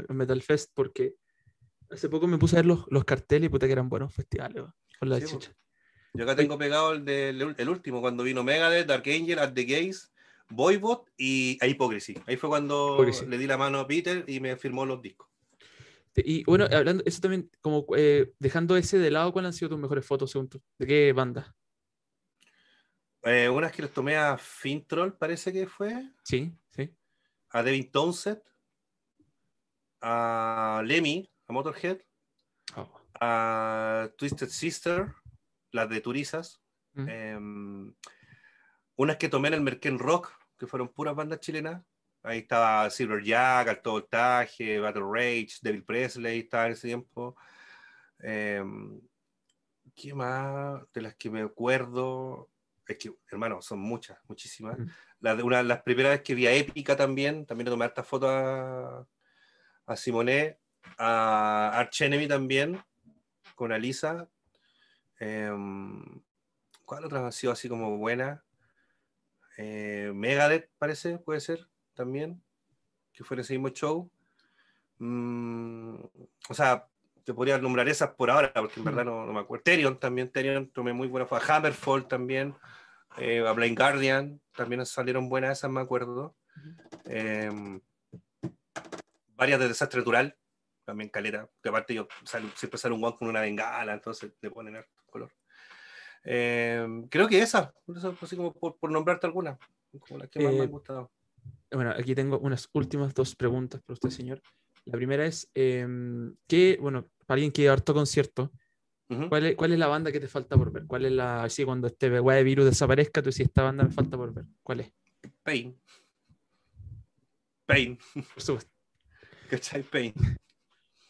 Metal Fest porque hace poco me puse a ver los, los carteles y puta que eran buenos festivales, con la Sí, chucha. Yo acá tengo pegado el, del- el último, cuando vino Megadeth, Dark Angel, At the Gates, Voivod y a Hypocrisy. Ahí fue cuando le di la mano a Peter y me firmó los discos. Y bueno, hablando, eso también, como eh, dejando ese de lado, ¿cuáles han sido tus mejores fotos según tú? ¿De qué banda? Eh, unas que les tomé a Fintroll, parece que fue. Sí, sí. A Devin Townsend. A Lemmy, a Motorhead. Oh. A Twisted Sister, las de Turizas. Mm. Em, unas que tomé en el Merken Rock, que fueron puras bandas chilenas. Ahí estaba Silver Jack, Alto Voltaje, Battle Rage, Devil Presley, estaba en ese tiempo. Em, ¿Qué más? De las que me acuerdo. Es que, hermano, son muchas, muchísimas. Mm. La de una de las primeras veces que vi a Épica también, también le tomé esta foto a, a Simonet, a Arch Enemy también, con Alisa. Em, ¿Cuál otra ha sido así como buena? Eh, Megadeth, parece, puede ser también, que fue en ese mismo show. Mm, o sea, te podría nombrar esas por ahora, porque en verdad no, no me acuerdo. Terion también, Terion tomé muy buena. Fue a Hammerfall también, eh, a Blind Guardian, también salieron buenas esas, me acuerdo. Eh, varias de Desastre Natural, también calera, que aparte yo sal- siempre sale un guan con una bengala, entonces le ponen harto color. Eh, creo que esa, eso, así como por, por nombrarte alguna, como las que más me Eh, han gustado. Bueno, aquí tengo unas últimas dos preguntas para usted, señor. La primera es, em, ¿qué, bueno, para alguien que harto concierto. ¿cuál es, cuál es la banda que te falta por ver? ¿Cuál es la, así cuando este de virus desaparezca, tú si esta banda me falta por ver? ¿Cuál es? Pain. Pain, Por supuesto. ¿cachai? Pain.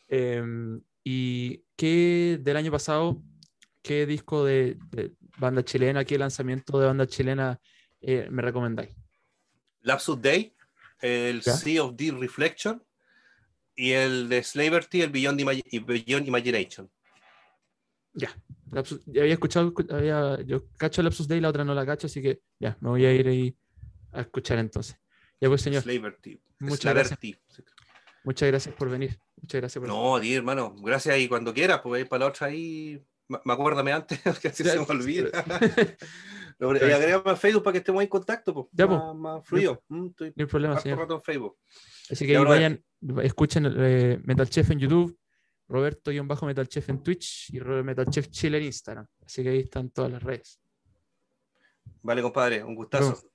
Em, ¿Y qué del año pasado, qué disco de, de banda chilena, qué lanzamiento de banda chilena eh, me recomendáis? Lapsus Day, el ¿Ya? Sea of Deep Reflection y el de Slaverty, el Beyond, y Beyond Imagination. Ya. Lapsus- ya había escuchado, escu- había, yo cacho Lapsus Day, la otra no la cacho, así que ya, me voy a ir ahí a escuchar entonces. Ya pues, señor, Slaverty. Muchas gracias. Muchas gracias por venir. Muchas gracias por No, hermano, gracias y cuando quieras, pues ahí para la otra ahí, me me acuérdame antes, que así se me olvida. Pero- y agrégame a Facebook para que estemos en contacto, pues, Ya, más, más fluido. Mm, estoy No hay problema, señor. rato en Facebook. Así que ahí vayan, escuchen eh, Metal Chef en YouTube, Roberto-Metal Chef en Twitch y Metal Chef Chile en Instagram. Así que ahí están todas las redes. Vale, compadre, un gustazo.